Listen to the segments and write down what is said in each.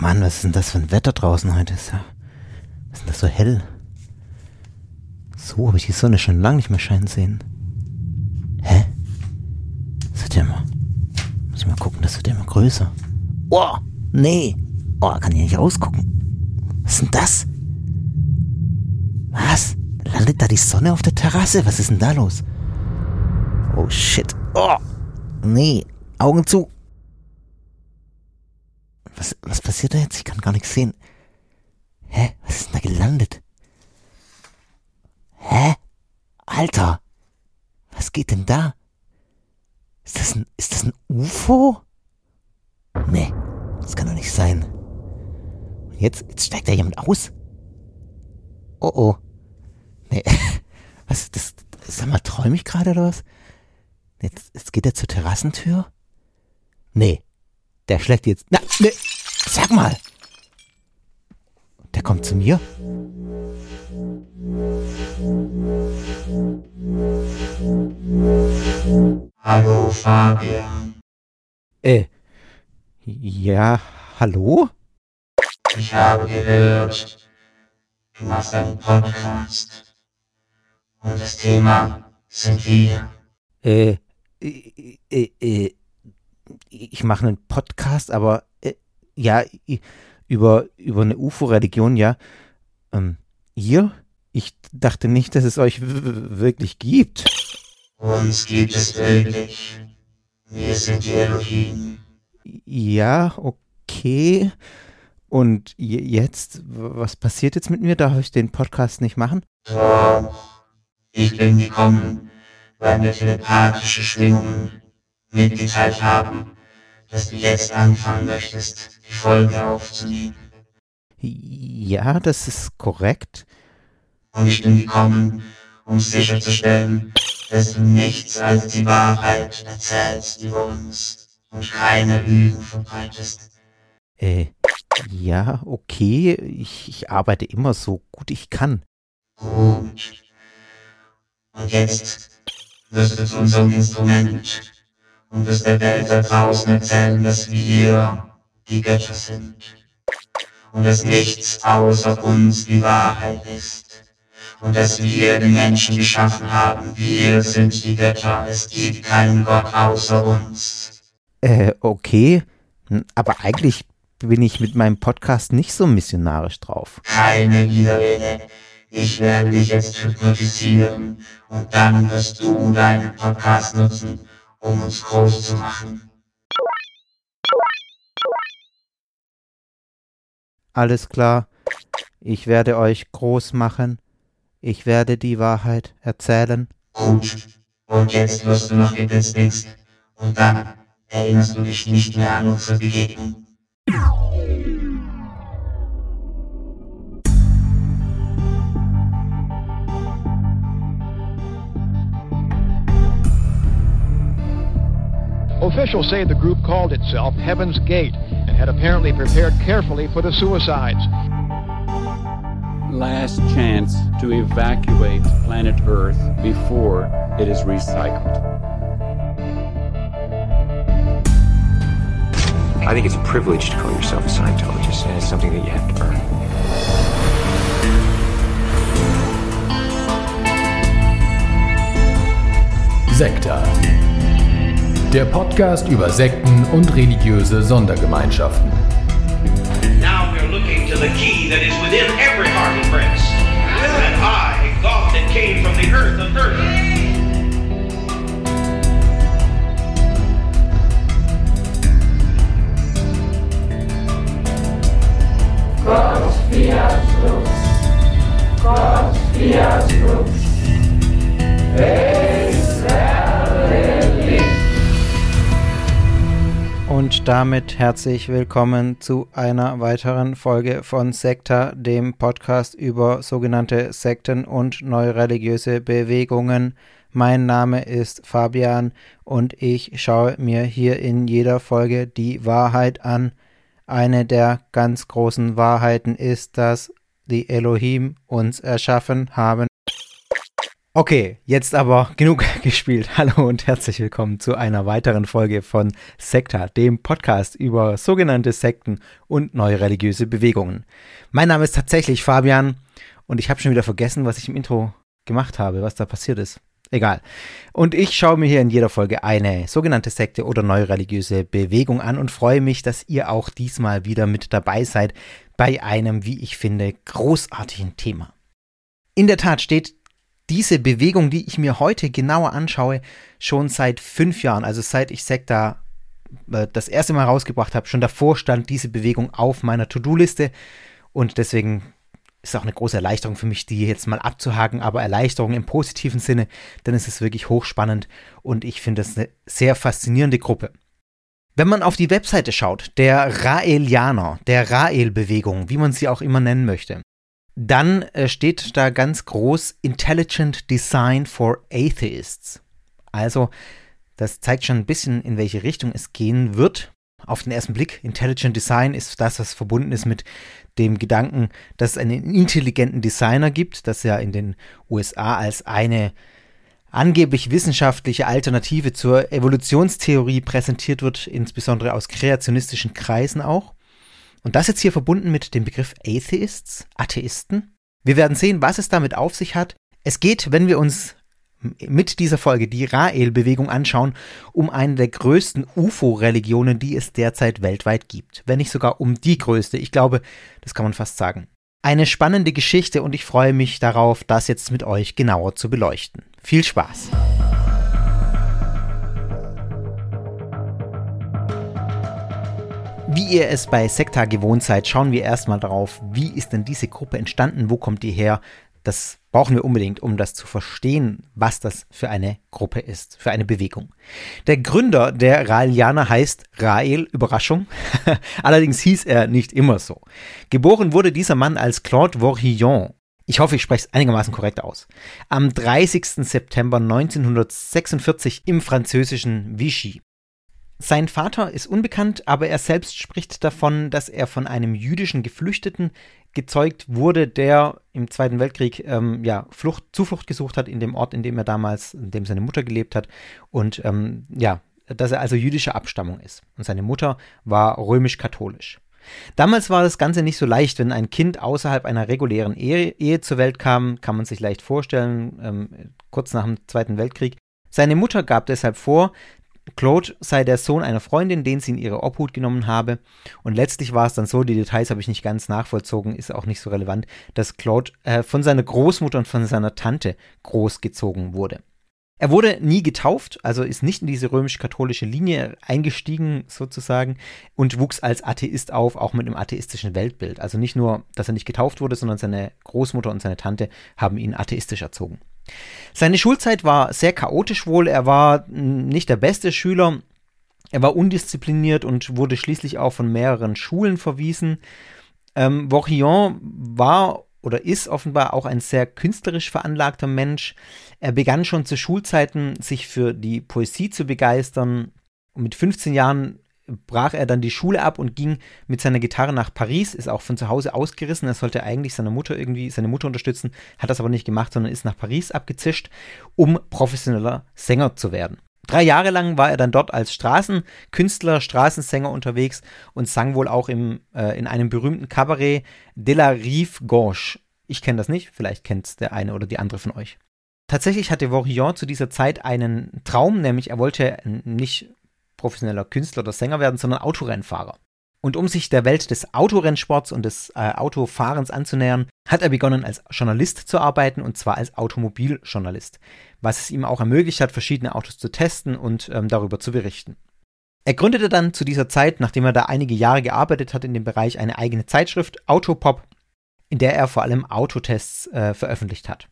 Mann, was ist denn das für ein Wetter draußen heute? Ist ja, was ist denn das so hell? So habe ich die Sonne schon lange nicht mehr scheinen sehen. Hä? Das wird ja immer. Muss ich mal gucken, das wird ja immer größer. Oh, nee. Oh, kann ich nicht rausgucken. Was ist denn das? Was? Landet da die Sonne auf der Terrasse? Was ist denn da los? Oh shit. Oh. Nee. Augen zu. Was, was passiert da jetzt? Ich kann gar nichts sehen. Hä? Was ist denn da gelandet? Hä? Alter! Was geht denn da? Ist das ein, ist das ein UFO? Nee, das kann doch nicht sein. Und jetzt, jetzt steigt da jemand aus? Oh oh. Nee, was, das, sag mal, träume ich gerade oder was? Jetzt, jetzt geht er zur Terrassentür? Nee, der schlägt jetzt, na, nee, sag mal. Der kommt zu mir? Hallo Fabian. Äh, ja, hallo? Ich habe gehört, du machst einen Podcast. Und das Thema sind wir. Äh, äh, äh, äh ich mache einen Podcast, aber ja, über, über eine UFO-Religion, ja. Ähm, ihr? Ich dachte nicht, dass es euch wirklich gibt. Uns gibt es wirklich. Wir sind die Elohim. Ja, okay. Und jetzt, was passiert jetzt mit mir? Darf ich den Podcast nicht machen? Doch. Ich bin gekommen, weil mir telepathische Schwingungen mitgeteilt haben, dass du jetzt anfangen möchtest, Folge aufzunehmen. Ja, das ist korrekt. Und ich bin gekommen, um sicherzustellen, dass du nichts als die Wahrheit erzählst über uns und keine Lügen verbreitest. Äh, ja, okay. Ich, ich arbeite immer so gut ich kann. Gut. Und jetzt wirst du zu unserem Instrument und wirst der Welt da draußen erzählen, dass wir Götter sind und dass nichts außer uns die Wahrheit ist und dass wir den Menschen geschaffen haben. Wir sind die Götter, es gibt keinen Gott außer uns. Äh, okay, aber eigentlich bin ich mit meinem Podcast nicht so missionarisch drauf. Keine Widerrede. Ich werde dich jetzt hypnotisieren und dann wirst du deinen Podcast nutzen, um uns groß zu machen. Alles klar. Ich werde euch groß machen. Ich werde die Wahrheit erzählen. Gut. Und jetzt wirst du noch geblitzt und dann erinnerst du dich nicht mehr an unsere Begegnung. Officials say the group called itself Heaven's Gate had apparently prepared carefully for the suicides. Last chance to evacuate planet Earth before it is recycled. I think it's a privilege to call yourself a Scientologist, and it's something that you have to earn. Sekta. Der Podcast über Sekten und religiöse Sondergemeinschaften. Now we're looking to the key that is within every heart and breast. And I, God that came from the earth of earth. Gott fiat lux. Gott fiat lux. Und damit herzlich willkommen zu einer weiteren Folge von Sekta, dem Podcast über sogenannte Sekten und neureligiöse Bewegungen. Mein Name ist Fabian und ich schaue mir hier in jeder Folge die Wahrheit an. Eine der ganz großen Wahrheiten ist, dass die Elohim uns erschaffen haben. Okay, jetzt aber genug gespielt. Hallo und herzlich willkommen zu einer weiteren Folge von Sekta, dem Podcast über sogenannte Sekten und neue religiöse Bewegungen. Mein Name ist tatsächlich Fabian und ich habe schon wieder vergessen, was ich im Intro gemacht habe, was da passiert ist. Egal. Und ich schaue mir hier in jeder Folge eine sogenannte Sekte oder neue religiöse Bewegung an und freue mich, dass ihr auch diesmal wieder mit dabei seid bei einem, wie ich finde, großartigen Thema. In der Tat steht diese Bewegung, die ich mir heute genauer anschaue, schon seit fünf Jahren, also seit ich Sekta äh, das erste Mal rausgebracht habe, schon davor stand diese Bewegung auf meiner To-Do-Liste und deswegen ist auch eine große Erleichterung für mich, die jetzt mal abzuhaken, aber Erleichterung im positiven Sinne, denn es ist wirklich hochspannend und ich finde es eine sehr faszinierende Gruppe. Wenn man auf die Webseite schaut, der Raelianer, der Rael-Bewegung, wie man sie auch immer nennen möchte, dann äh, steht da ganz groß Intelligent Design for Atheists. Also, das zeigt schon ein bisschen, in welche Richtung es gehen wird. Auf den ersten Blick, Intelligent Design ist das, was verbunden ist mit dem Gedanken, dass es einen intelligenten Designer gibt, das ja in den USA als eine angeblich wissenschaftliche Alternative zur Evolutionstheorie präsentiert wird, insbesondere aus kreationistischen Kreisen auch. Und das jetzt hier verbunden mit dem Begriff Atheists, Atheisten. Wir werden sehen, was es damit auf sich hat. Es geht, wenn wir uns mit dieser Folge die Rael-Bewegung anschauen, um eine der größten UFO-Religionen, die es derzeit weltweit gibt. Wenn nicht sogar um die größte. Ich glaube, das kann man fast sagen. Eine spannende Geschichte und ich freue mich darauf, das jetzt mit euch genauer zu beleuchten. Viel Spaß! Wie ihr es bei Sekta gewohnt seid, schauen wir erstmal darauf, wie ist denn diese Gruppe entstanden, wo kommt die her? Das brauchen wir unbedingt, um das zu verstehen, was das für eine Gruppe ist, für eine Bewegung. Der Gründer der Raelianer heißt Rael, Überraschung. Allerdings hieß er nicht immer so. Geboren wurde dieser Mann als Claude Vorillon. Ich hoffe, ich spreche es einigermaßen korrekt aus. Am 30. September 1946 im französischen Vichy. Sein Vater ist unbekannt, aber er selbst spricht davon, dass er von einem jüdischen Geflüchteten gezeugt wurde, der im Zweiten Weltkrieg ähm, ja, Flucht, Zuflucht gesucht hat in dem Ort, in dem er damals, in dem seine Mutter gelebt hat. Und ähm, ja, dass er also jüdischer Abstammung ist. Und seine Mutter war römisch-katholisch. Damals war das Ganze nicht so leicht, wenn ein Kind außerhalb einer regulären Ehe, Ehe zur Welt kam, kann man sich leicht vorstellen, ähm, kurz nach dem Zweiten Weltkrieg. Seine Mutter gab deshalb vor, Claude sei der Sohn einer Freundin, den sie in ihre Obhut genommen habe. Und letztlich war es dann so, die Details habe ich nicht ganz nachvollzogen, ist auch nicht so relevant, dass Claude äh, von seiner Großmutter und von seiner Tante großgezogen wurde. Er wurde nie getauft, also ist nicht in diese römisch-katholische Linie eingestiegen sozusagen und wuchs als Atheist auf, auch mit einem atheistischen Weltbild. Also nicht nur, dass er nicht getauft wurde, sondern seine Großmutter und seine Tante haben ihn atheistisch erzogen. Seine Schulzeit war sehr chaotisch wohl. Er war nicht der beste Schüler. Er war undiszipliniert und wurde schließlich auch von mehreren Schulen verwiesen. Ähm, Vorillon war oder ist offenbar auch ein sehr künstlerisch veranlagter Mensch. Er begann schon zu Schulzeiten, sich für die Poesie zu begeistern. Und mit 15 Jahren brach er dann die Schule ab und ging mit seiner Gitarre nach Paris, ist auch von zu Hause ausgerissen. Er sollte eigentlich seine Mutter irgendwie, seine Mutter unterstützen, hat das aber nicht gemacht, sondern ist nach Paris abgezischt, um professioneller Sänger zu werden. Drei Jahre lang war er dann dort als Straßenkünstler, Straßensänger unterwegs und sang wohl auch im, äh, in einem berühmten Kabarett De la Rive Gauche. Ich kenne das nicht, vielleicht kennt es der eine oder die andere von euch. Tatsächlich hatte Vorillon zu dieser Zeit einen Traum, nämlich er wollte nicht professioneller Künstler oder Sänger werden, sondern Autorennfahrer. Und um sich der Welt des Autorennsports und des äh, Autofahrens anzunähern, hat er begonnen als Journalist zu arbeiten und zwar als Automobiljournalist, was es ihm auch ermöglicht hat, verschiedene Autos zu testen und ähm, darüber zu berichten. Er gründete dann zu dieser Zeit, nachdem er da einige Jahre gearbeitet hat in dem Bereich, eine eigene Zeitschrift Autopop, in der er vor allem Autotests äh, veröffentlicht hat.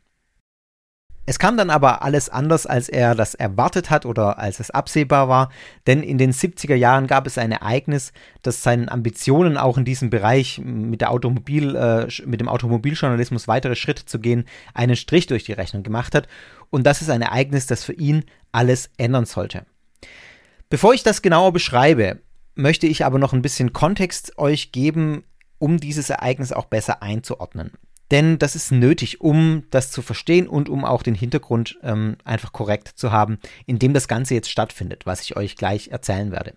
Es kam dann aber alles anders, als er das erwartet hat oder als es absehbar war, denn in den 70er Jahren gab es ein Ereignis, das seinen Ambitionen auch in diesem Bereich mit, der Automobil, äh, mit dem Automobiljournalismus weitere Schritte zu gehen, einen Strich durch die Rechnung gemacht hat. Und das ist ein Ereignis, das für ihn alles ändern sollte. Bevor ich das genauer beschreibe, möchte ich aber noch ein bisschen Kontext euch geben, um dieses Ereignis auch besser einzuordnen. Denn das ist nötig, um das zu verstehen und um auch den Hintergrund ähm, einfach korrekt zu haben, in dem das Ganze jetzt stattfindet, was ich euch gleich erzählen werde.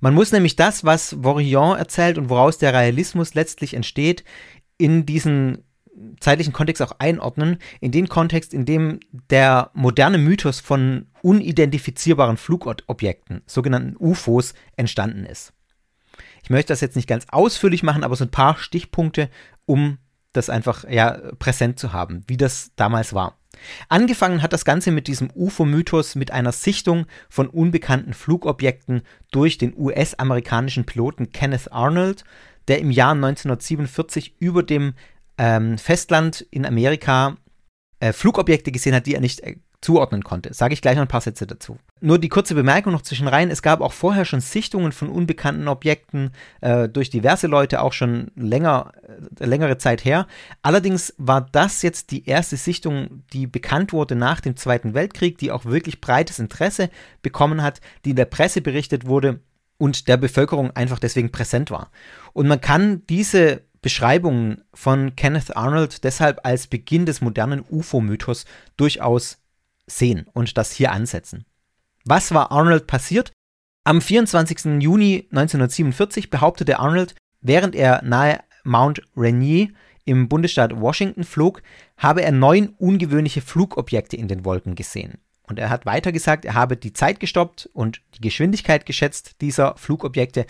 Man muss nämlich das, was Vorillon erzählt und woraus der Realismus letztlich entsteht, in diesen zeitlichen Kontext auch einordnen, in den Kontext, in dem der moderne Mythos von unidentifizierbaren Flugobjekten, sogenannten UFOs, entstanden ist. Ich möchte das jetzt nicht ganz ausführlich machen, aber so ein paar Stichpunkte, um das einfach ja präsent zu haben, wie das damals war. Angefangen hat das Ganze mit diesem UFO-Mythos mit einer Sichtung von unbekannten Flugobjekten durch den US-amerikanischen Piloten Kenneth Arnold, der im Jahr 1947 über dem ähm, Festland in Amerika äh, Flugobjekte gesehen hat, die er nicht äh, zuordnen konnte. Sage ich gleich noch ein paar Sätze dazu. Nur die kurze Bemerkung noch zwischen rein. Es gab auch vorher schon Sichtungen von unbekannten Objekten äh, durch diverse Leute, auch schon länger, äh, längere Zeit her. Allerdings war das jetzt die erste Sichtung, die bekannt wurde nach dem Zweiten Weltkrieg, die auch wirklich breites Interesse bekommen hat, die in der Presse berichtet wurde und der Bevölkerung einfach deswegen präsent war. Und man kann diese Beschreibungen von Kenneth Arnold deshalb als Beginn des modernen UFO-Mythos durchaus sehen und das hier ansetzen. Was war Arnold passiert? Am 24. Juni 1947 behauptete Arnold, während er nahe Mount Rainier im Bundesstaat Washington flog, habe er neun ungewöhnliche Flugobjekte in den Wolken gesehen. Und er hat weiter gesagt, er habe die Zeit gestoppt und die Geschwindigkeit geschätzt dieser Flugobjekte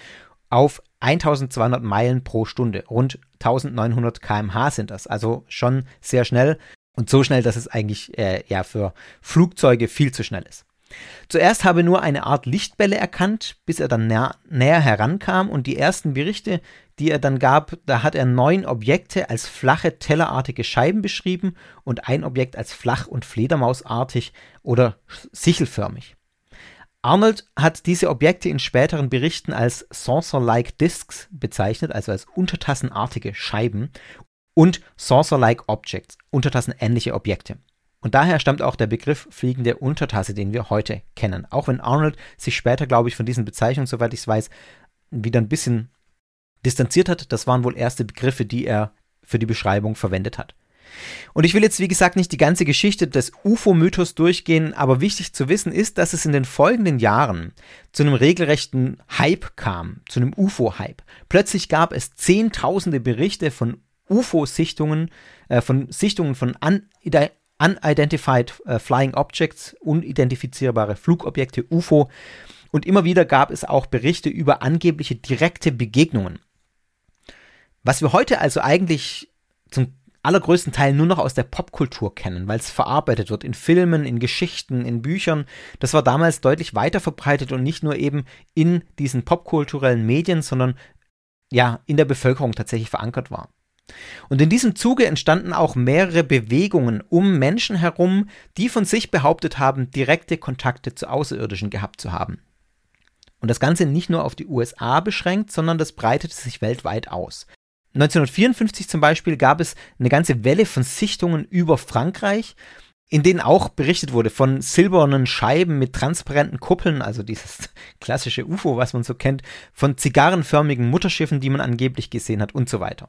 auf 1200 Meilen pro Stunde. Rund 1900 km/h sind das. Also schon sehr schnell und so schnell, dass es eigentlich äh, ja für Flugzeuge viel zu schnell ist. Zuerst habe nur eine Art Lichtbälle erkannt, bis er dann näher, näher herankam und die ersten Berichte, die er dann gab, da hat er neun Objekte als flache, tellerartige Scheiben beschrieben und ein Objekt als flach und fledermausartig oder sichelförmig. Arnold hat diese Objekte in späteren Berichten als Saucer-like Discs bezeichnet, also als untertassenartige Scheiben, und Saucer-like Objects, untertassenähnliche Objekte. Und daher stammt auch der Begriff fliegende Untertasse, den wir heute kennen. Auch wenn Arnold sich später, glaube ich, von diesen Bezeichnungen, soweit ich es weiß, wieder ein bisschen distanziert hat. Das waren wohl erste Begriffe, die er für die Beschreibung verwendet hat. Und ich will jetzt, wie gesagt, nicht die ganze Geschichte des UFO-Mythos durchgehen, aber wichtig zu wissen ist, dass es in den folgenden Jahren zu einem regelrechten Hype kam, zu einem UFO-Hype. Plötzlich gab es zehntausende Berichte von UFO-Sichtungen, äh, von Sichtungen von Unidentified äh, Flying Objects, unidentifizierbare Flugobjekte, UFO. Und immer wieder gab es auch Berichte über angebliche direkte Begegnungen. Was wir heute also eigentlich zum allergrößten Teil nur noch aus der Popkultur kennen, weil es verarbeitet wird in Filmen, in Geschichten, in Büchern. Das war damals deutlich weiter verbreitet und nicht nur eben in diesen popkulturellen Medien, sondern ja, in der Bevölkerung tatsächlich verankert war. Und in diesem Zuge entstanden auch mehrere Bewegungen um Menschen herum, die von sich behauptet haben, direkte Kontakte zu Außerirdischen gehabt zu haben. Und das Ganze nicht nur auf die USA beschränkt, sondern das breitete sich weltweit aus. 1954 zum Beispiel gab es eine ganze Welle von Sichtungen über Frankreich, in denen auch berichtet wurde von silbernen Scheiben mit transparenten Kuppeln, also dieses klassische UFO, was man so kennt, von zigarrenförmigen Mutterschiffen, die man angeblich gesehen hat und so weiter.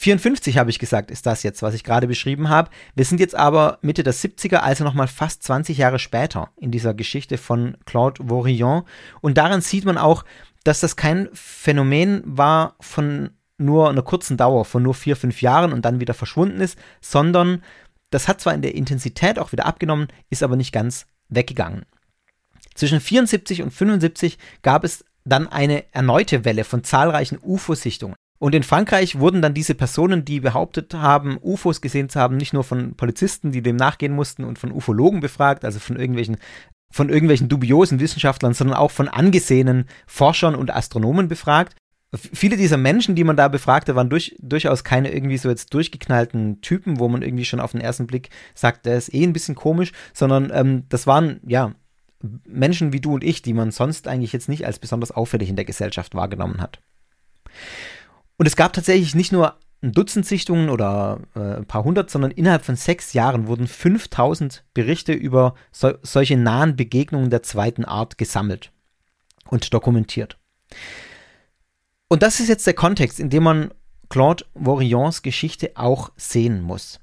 54 habe ich gesagt, ist das jetzt, was ich gerade beschrieben habe. Wir sind jetzt aber Mitte der 70er, also nochmal fast 20 Jahre später in dieser Geschichte von Claude Vorillon. Und daran sieht man auch, dass das kein Phänomen war von nur einer kurzen Dauer von nur vier, fünf Jahren und dann wieder verschwunden ist, sondern das hat zwar in der Intensität auch wieder abgenommen, ist aber nicht ganz weggegangen. Zwischen 74 und 75 gab es dann eine erneute Welle von zahlreichen UFO-Sichtungen. Und in Frankreich wurden dann diese Personen, die behauptet haben, UFOs gesehen zu haben, nicht nur von Polizisten, die dem nachgehen mussten und von Ufologen befragt, also von irgendwelchen von irgendwelchen dubiosen Wissenschaftlern, sondern auch von angesehenen Forschern und Astronomen befragt viele dieser Menschen, die man da befragte, waren durch, durchaus keine irgendwie so jetzt durchgeknallten Typen, wo man irgendwie schon auf den ersten Blick sagt, der ist eh ein bisschen komisch, sondern ähm, das waren, ja, Menschen wie du und ich, die man sonst eigentlich jetzt nicht als besonders auffällig in der Gesellschaft wahrgenommen hat. Und es gab tatsächlich nicht nur ein Dutzend Sichtungen oder äh, ein paar hundert, sondern innerhalb von sechs Jahren wurden 5000 Berichte über so, solche nahen Begegnungen der zweiten Art gesammelt und dokumentiert. Und das ist jetzt der Kontext, in dem man Claude Vorillons Geschichte auch sehen muss.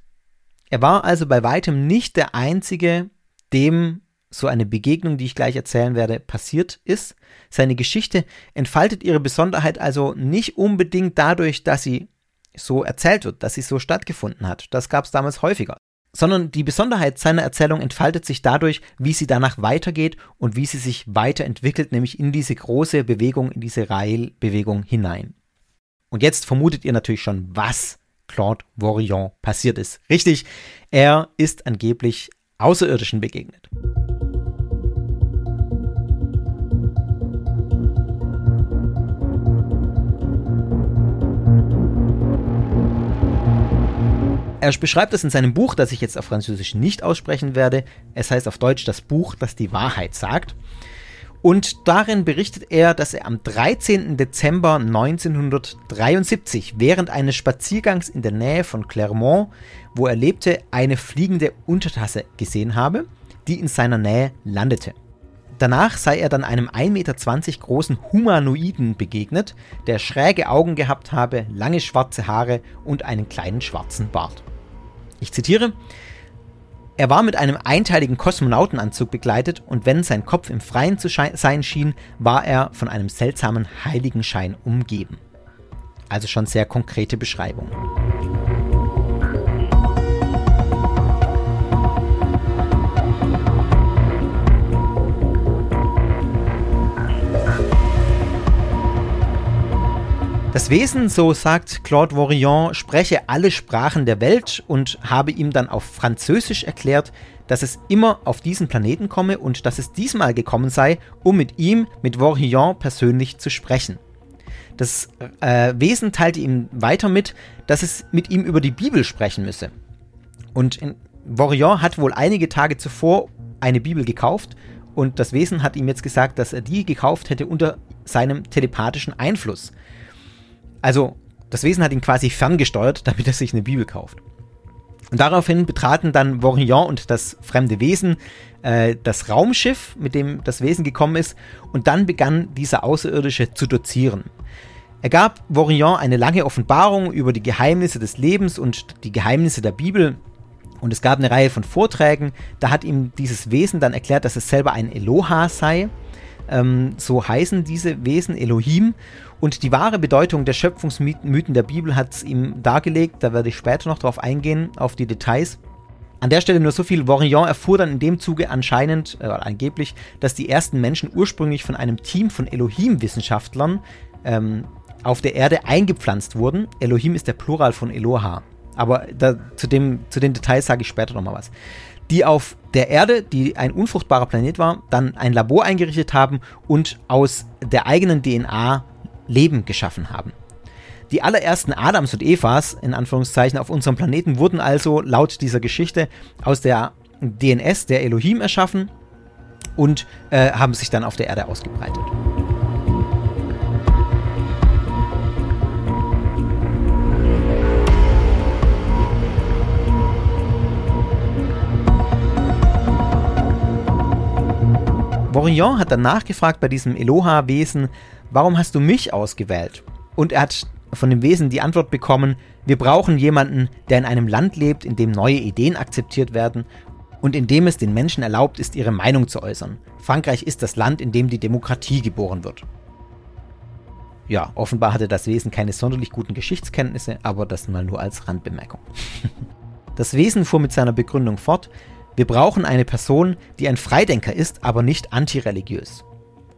Er war also bei weitem nicht der Einzige, dem so eine Begegnung, die ich gleich erzählen werde, passiert ist. Seine Geschichte entfaltet ihre Besonderheit also nicht unbedingt dadurch, dass sie so erzählt wird, dass sie so stattgefunden hat. Das gab es damals häufiger. Sondern die Besonderheit seiner Erzählung entfaltet sich dadurch, wie sie danach weitergeht und wie sie sich weiterentwickelt, nämlich in diese große Bewegung, in diese Rail-Bewegung hinein. Und jetzt vermutet ihr natürlich schon, was Claude Vorillon passiert ist. Richtig, er ist angeblich Außerirdischen begegnet. Er beschreibt es in seinem Buch, das ich jetzt auf Französisch nicht aussprechen werde. Es heißt auf Deutsch das Buch, das die Wahrheit sagt. Und darin berichtet er, dass er am 13. Dezember 1973 während eines Spaziergangs in der Nähe von Clermont, wo er lebte, eine fliegende Untertasse gesehen habe, die in seiner Nähe landete. Danach sei er dann einem 1,20 Meter großen Humanoiden begegnet, der schräge Augen gehabt habe, lange schwarze Haare und einen kleinen schwarzen Bart. Ich zitiere, er war mit einem einteiligen Kosmonautenanzug begleitet und wenn sein Kopf im Freien zu sein schien, war er von einem seltsamen Heiligenschein umgeben. Also schon sehr konkrete Beschreibung. Das Wesen, so sagt Claude Vorillon, spreche alle Sprachen der Welt und habe ihm dann auf Französisch erklärt, dass es immer auf diesen Planeten komme und dass es diesmal gekommen sei, um mit ihm, mit Vorillon persönlich zu sprechen. Das äh, Wesen teilte ihm weiter mit, dass es mit ihm über die Bibel sprechen müsse. Und Vorillon hat wohl einige Tage zuvor eine Bibel gekauft und das Wesen hat ihm jetzt gesagt, dass er die gekauft hätte unter seinem telepathischen Einfluss. Also, das Wesen hat ihn quasi ferngesteuert, damit er sich eine Bibel kauft. Und daraufhin betraten dann Vorillon und das fremde Wesen äh, das Raumschiff, mit dem das Wesen gekommen ist, und dann begann dieser Außerirdische zu dozieren. Er gab Vorillon eine lange Offenbarung über die Geheimnisse des Lebens und die Geheimnisse der Bibel. Und es gab eine Reihe von Vorträgen. Da hat ihm dieses Wesen dann erklärt, dass es selber ein Eloha sei. Ähm, so heißen diese Wesen Elohim. Und die wahre Bedeutung der Schöpfungsmythen der Bibel hat es ihm dargelegt. Da werde ich später noch drauf eingehen, auf die Details. An der Stelle nur so viel. Vorillon erfuhr dann in dem Zuge anscheinend, äh, angeblich, dass die ersten Menschen ursprünglich von einem Team von Elohim-Wissenschaftlern ähm, auf der Erde eingepflanzt wurden. Elohim ist der Plural von Eloha. Aber da, zu, dem, zu den Details sage ich später nochmal was. Die auf der Erde, die ein unfruchtbarer Planet war, dann ein Labor eingerichtet haben und aus der eigenen DNA Leben geschaffen haben. Die allerersten Adams und Evas, in Anführungszeichen, auf unserem Planeten wurden also laut dieser Geschichte aus der DNS der Elohim erschaffen und äh, haben sich dann auf der Erde ausgebreitet. Vorillon hat dann nachgefragt bei diesem Eloha-Wesen, warum hast du mich ausgewählt? Und er hat von dem Wesen die Antwort bekommen, wir brauchen jemanden, der in einem Land lebt, in dem neue Ideen akzeptiert werden und in dem es den Menschen erlaubt ist, ihre Meinung zu äußern. Frankreich ist das Land, in dem die Demokratie geboren wird. Ja, offenbar hatte das Wesen keine sonderlich guten Geschichtskenntnisse, aber das mal nur als Randbemerkung. Das Wesen fuhr mit seiner Begründung fort, wir brauchen eine Person, die ein Freidenker ist, aber nicht antireligiös.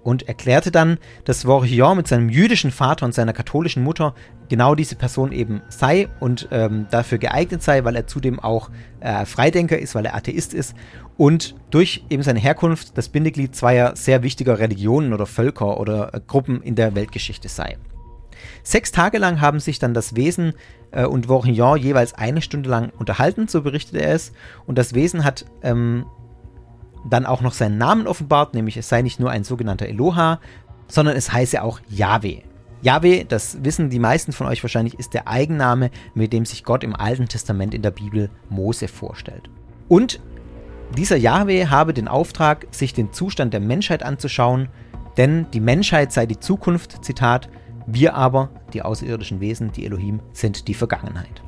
Und erklärte dann, dass Vorillon mit seinem jüdischen Vater und seiner katholischen Mutter genau diese Person eben sei und ähm, dafür geeignet sei, weil er zudem auch äh, Freidenker ist, weil er Atheist ist und durch eben seine Herkunft das Bindeglied zweier sehr wichtiger Religionen oder Völker oder äh, Gruppen in der Weltgeschichte sei. Sechs Tage lang haben sich dann das Wesen äh, und Vorillon jeweils eine Stunde lang unterhalten, so berichtet er es. Und das Wesen hat ähm, dann auch noch seinen Namen offenbart, nämlich es sei nicht nur ein sogenannter Eloha, sondern es heiße auch Yahweh. Yahweh, das wissen die meisten von euch wahrscheinlich, ist der Eigenname, mit dem sich Gott im Alten Testament in der Bibel Mose vorstellt. Und dieser Yahweh habe den Auftrag, sich den Zustand der Menschheit anzuschauen, denn die Menschheit sei die Zukunft, Zitat, wir aber die außerirdischen Wesen, die Elohim, sind die Vergangenheit.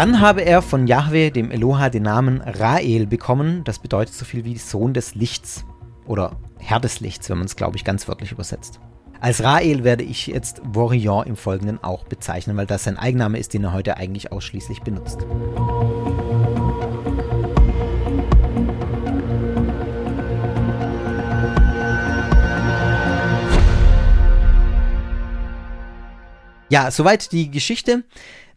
Dann habe er von Yahweh, dem Eloha, den Namen Rael bekommen. Das bedeutet so viel wie Sohn des Lichts oder Herr des Lichts, wenn man es, glaube ich, ganz wörtlich übersetzt. Als Rael werde ich jetzt Vorion im Folgenden auch bezeichnen, weil das sein Eigenname ist, den er heute eigentlich ausschließlich benutzt. Ja, soweit die Geschichte.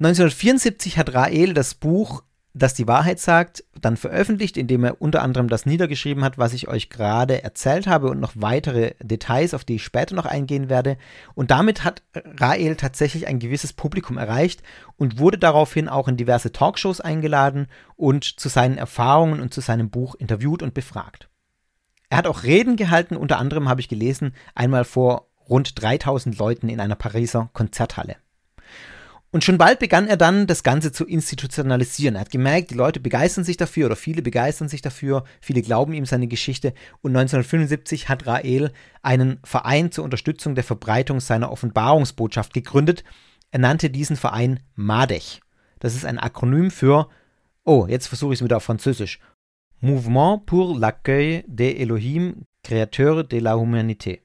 1974 hat Rael das Buch Das die Wahrheit sagt dann veröffentlicht, indem er unter anderem das niedergeschrieben hat, was ich euch gerade erzählt habe und noch weitere Details, auf die ich später noch eingehen werde. Und damit hat Rael tatsächlich ein gewisses Publikum erreicht und wurde daraufhin auch in diverse Talkshows eingeladen und zu seinen Erfahrungen und zu seinem Buch interviewt und befragt. Er hat auch Reden gehalten, unter anderem habe ich gelesen, einmal vor rund 3000 Leuten in einer Pariser Konzerthalle. Und schon bald begann er dann, das Ganze zu institutionalisieren. Er hat gemerkt, die Leute begeistern sich dafür oder viele begeistern sich dafür, viele glauben ihm seine Geschichte. Und 1975 hat Rael einen Verein zur Unterstützung der Verbreitung seiner Offenbarungsbotschaft gegründet. Er nannte diesen Verein MADECH. Das ist ein Akronym für, oh, jetzt versuche ich es wieder auf Französisch. Mouvement pour l'accueil des Elohim, Créateur de la Humanité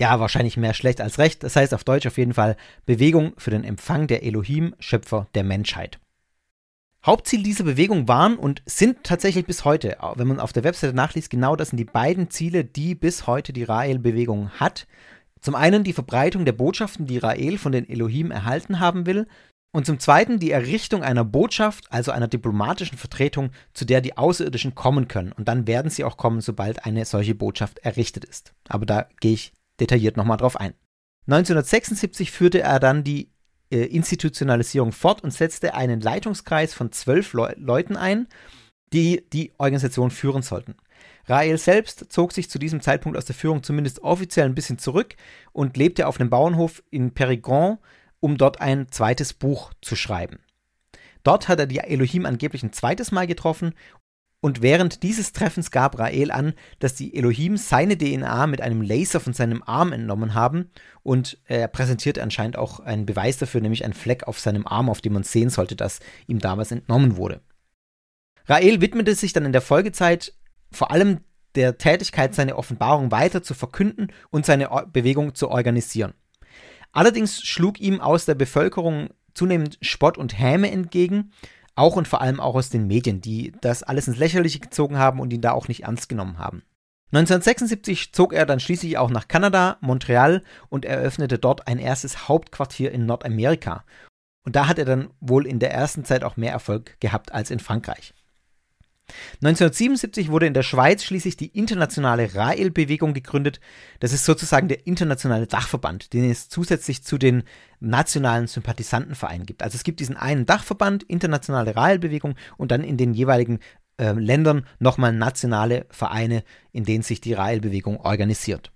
ja, wahrscheinlich mehr schlecht als recht. Das heißt auf Deutsch auf jeden Fall Bewegung für den Empfang der Elohim, Schöpfer der Menschheit. Hauptziel dieser Bewegung waren und sind tatsächlich bis heute, wenn man auf der Webseite nachliest, genau das sind die beiden Ziele, die bis heute die Rael-Bewegung hat. Zum einen die Verbreitung der Botschaften, die Rael von den Elohim erhalten haben will, und zum Zweiten die Errichtung einer Botschaft, also einer diplomatischen Vertretung, zu der die Außerirdischen kommen können. Und dann werden sie auch kommen, sobald eine solche Botschaft errichtet ist. Aber da gehe ich detailliert nochmal drauf ein. 1976 führte er dann die äh, Institutionalisierung fort und setzte einen Leitungskreis von zwölf Le Leuten ein, die die Organisation führen sollten. Rael selbst zog sich zu diesem Zeitpunkt aus der Führung zumindest offiziell ein bisschen zurück und lebte auf einem Bauernhof in Périgord, um dort ein zweites Buch zu schreiben. Dort hat er die Elohim angeblich ein zweites Mal getroffen und während dieses Treffens gab Rael an, dass die Elohim seine DNA mit einem Laser von seinem Arm entnommen haben und er präsentiert anscheinend auch einen Beweis dafür, nämlich einen Fleck auf seinem Arm, auf dem man sehen sollte, dass ihm damals entnommen wurde. Rael widmete sich dann in der Folgezeit vor allem der Tätigkeit, seine Offenbarung weiter zu verkünden und seine Bewegung zu organisieren. Allerdings schlug ihm aus der Bevölkerung zunehmend Spott und Häme entgegen, auch und vor allem auch aus den Medien, die das alles ins Lächerliche gezogen haben und ihn da auch nicht ernst genommen haben. 1976 zog er dann schließlich auch nach Kanada, Montreal und eröffnete dort ein erstes Hauptquartier in Nordamerika. Und da hat er dann wohl in der ersten Zeit auch mehr Erfolg gehabt als in Frankreich. 1977 wurde in der Schweiz schließlich die internationale Rael-Bewegung gegründet. Das ist sozusagen der internationale Dachverband, den es zusätzlich zu den nationalen Sympathisantenvereinen gibt. Also es gibt diesen einen Dachverband, internationale Rael-Bewegung und dann in den jeweiligen äh, Ländern nochmal nationale Vereine, in denen sich die Rael-Bewegung organisiert.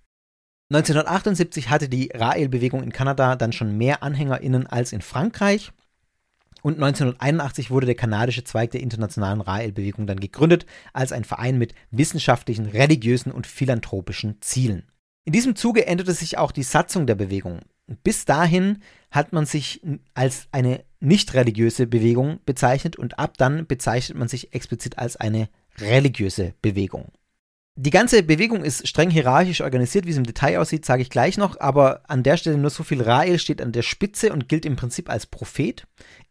1978 hatte die Rael-Bewegung in Kanada dann schon mehr AnhängerInnen als in Frankreich. Und 1981 wurde der kanadische Zweig der internationalen Rael-Bewegung dann gegründet als ein Verein mit wissenschaftlichen, religiösen und philanthropischen Zielen. In diesem Zuge änderte sich auch die Satzung der Bewegung. Bis dahin hat man sich als eine nicht religiöse Bewegung bezeichnet und ab dann bezeichnet man sich explizit als eine religiöse Bewegung. Die ganze Bewegung ist streng hierarchisch organisiert, wie es im Detail aussieht, sage ich gleich noch, aber an der Stelle nur so viel. Rael steht an der Spitze und gilt im Prinzip als Prophet.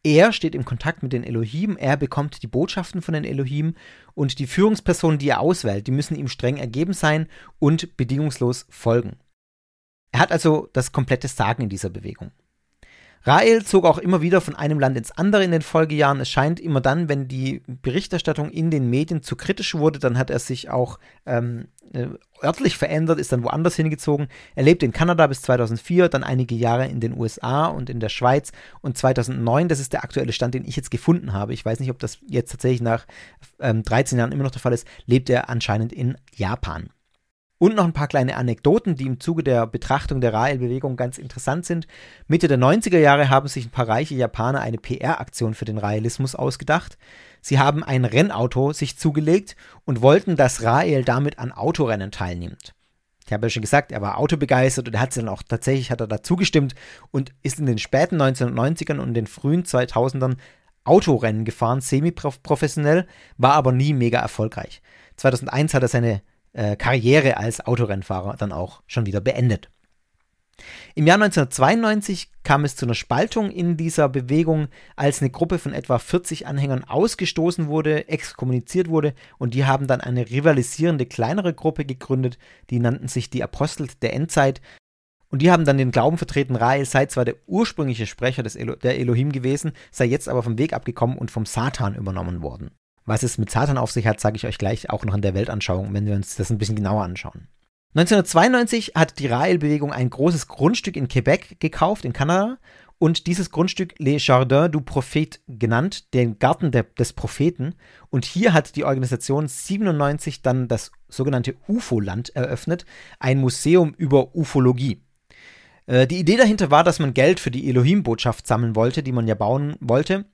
Er steht im Kontakt mit den Elohim, er bekommt die Botschaften von den Elohim und die Führungspersonen, die er auswählt, die müssen ihm streng ergeben sein und bedingungslos folgen. Er hat also das komplette Sagen in dieser Bewegung. Rael zog auch immer wieder von einem Land ins andere in den Folgejahren. Es scheint immer dann, wenn die Berichterstattung in den Medien zu kritisch wurde, dann hat er sich auch ähm, äh, örtlich verändert, ist dann woanders hingezogen. Er lebte in Kanada bis 2004, dann einige Jahre in den USA und in der Schweiz und 2009, das ist der aktuelle Stand, den ich jetzt gefunden habe. Ich weiß nicht, ob das jetzt tatsächlich nach ähm, 13 Jahren immer noch der Fall ist, lebt er anscheinend in Japan. Und noch ein paar kleine Anekdoten, die im Zuge der Betrachtung der Rael-Bewegung ganz interessant sind. Mitte der 90er Jahre haben sich ein paar reiche Japaner eine PR-Aktion für den Raelismus ausgedacht. Sie haben ein Rennauto sich zugelegt und wollten, dass Rael damit an Autorennen teilnimmt. Ich habe ja schon gesagt, er war autobegeistert und er hat dann auch tatsächlich hat er dazu gestimmt und ist in den späten 1990ern und den frühen 2000ern Autorennen gefahren, semi-professionell, war aber nie mega erfolgreich. 2001 hat er seine äh, Karriere als Autorennfahrer dann auch schon wieder beendet. Im Jahr 1992 kam es zu einer Spaltung in dieser Bewegung, als eine Gruppe von etwa 40 Anhängern ausgestoßen wurde, exkommuniziert wurde und die haben dann eine rivalisierende kleinere Gruppe gegründet, die nannten sich die Apostel der Endzeit und die haben dann den Glauben vertreten, Rael sei zwar der ursprüngliche Sprecher des Elo der Elohim gewesen, sei jetzt aber vom Weg abgekommen und vom Satan übernommen worden. Was es mit Satan auf sich hat, sage ich euch gleich auch noch in der Weltanschauung, wenn wir uns das ein bisschen genauer anschauen. 1992 hat die Rael-Bewegung ein großes Grundstück in Quebec gekauft, in Kanada, und dieses Grundstück Les Jardins du Prophète genannt, den Garten der, des Propheten. Und hier hat die Organisation 97 dann das sogenannte UFO-Land eröffnet, ein Museum über Ufologie. Äh, die Idee dahinter war, dass man Geld für die Elohim-Botschaft sammeln wollte, die man ja bauen wollte.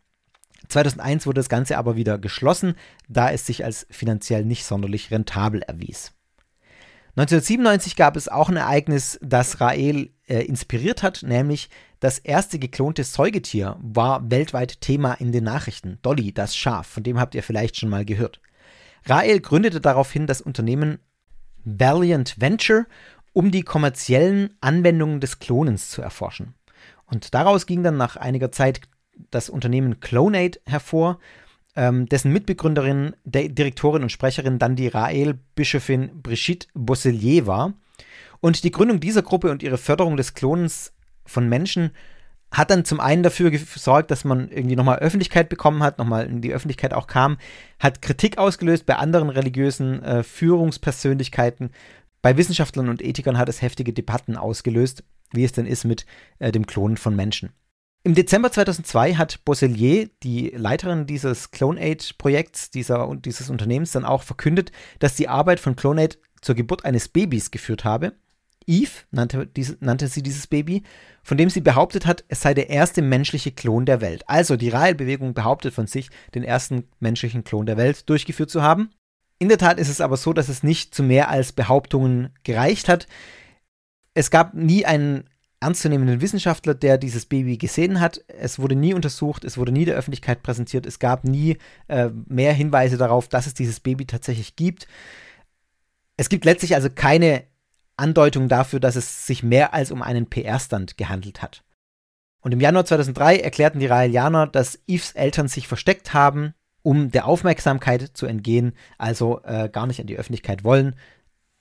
2001 wurde das Ganze aber wieder geschlossen, da es sich als finanziell nicht sonderlich rentabel erwies. 1997 gab es auch ein Ereignis, das Rael äh, inspiriert hat, nämlich das erste geklonte Säugetier war weltweit Thema in den Nachrichten. Dolly, das Schaf, von dem habt ihr vielleicht schon mal gehört. Rael gründete daraufhin das Unternehmen Valiant Venture um die kommerziellen Anwendungen des Klonens zu erforschen. Und daraus ging dann nach einiger Zeit das Unternehmen Clonate hervor, ähm, dessen Mitbegründerin, Direktorin und Sprecherin dann die Rael-Bischöfin Brigitte Bosselier war. Und die Gründung dieser Gruppe und ihre Förderung des Klonens von Menschen hat dann zum einen dafür gesorgt, dass man irgendwie nochmal Öffentlichkeit bekommen hat, nochmal in die Öffentlichkeit auch kam, hat Kritik ausgelöst bei anderen religiösen äh, Führungspersönlichkeiten bei Wissenschaftlern und Ethikern hat es heftige Debatten ausgelöst, wie es denn ist mit äh, dem Klonen von Menschen. Im Dezember 2002 hat Bosselier, die Leiterin dieses CloneAid-Projekts, dieser, dieses Unternehmens, dann auch verkündet, dass die Arbeit von CloneAid zur Geburt eines Babys geführt habe. Eve nannte, diese, nannte sie dieses Baby, von dem sie behauptet hat, es sei der erste menschliche Klon der Welt. Also die Rael-Bewegung behauptet von sich, den ersten menschlichen Klon der Welt durchgeführt zu haben. In der Tat ist es aber so, dass es nicht zu mehr als Behauptungen gereicht hat. Es gab nie einen ernstzunehmenden Wissenschaftler, der dieses Baby gesehen hat. Es wurde nie untersucht, es wurde nie der Öffentlichkeit präsentiert, es gab nie äh, mehr Hinweise darauf, dass es dieses Baby tatsächlich gibt. Es gibt letztlich also keine Andeutung dafür, dass es sich mehr als um einen PR-Stand gehandelt hat. Und im Januar 2003 erklärten die Raelianer, dass Eves Eltern sich versteckt haben um der Aufmerksamkeit zu entgehen, also äh, gar nicht an die Öffentlichkeit wollen.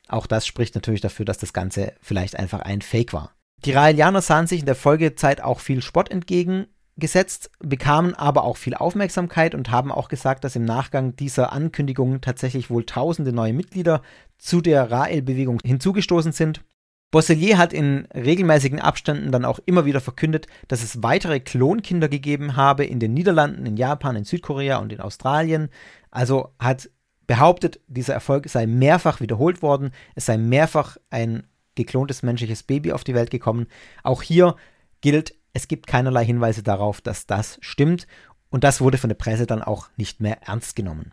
Auch das spricht natürlich dafür, dass das Ganze vielleicht einfach ein Fake war. Die Raelianer sahen sich in der Folgezeit auch viel Spott entgegengesetzt, bekamen aber auch viel Aufmerksamkeit und haben auch gesagt, dass im Nachgang dieser Ankündigung tatsächlich wohl tausende neue Mitglieder zu der Rael-Bewegung hinzugestoßen sind. Bosselier hat in regelmäßigen Abständen dann auch immer wieder verkündet, dass es weitere Klonkinder gegeben habe in den Niederlanden, in Japan, in Südkorea und in Australien. Also hat behauptet, dieser Erfolg sei mehrfach wiederholt worden, es sei mehrfach ein geklontes menschliches Baby auf die Welt gekommen. Auch hier gilt, es gibt keinerlei Hinweise darauf, dass das stimmt und das wurde von der Presse dann auch nicht mehr ernst genommen.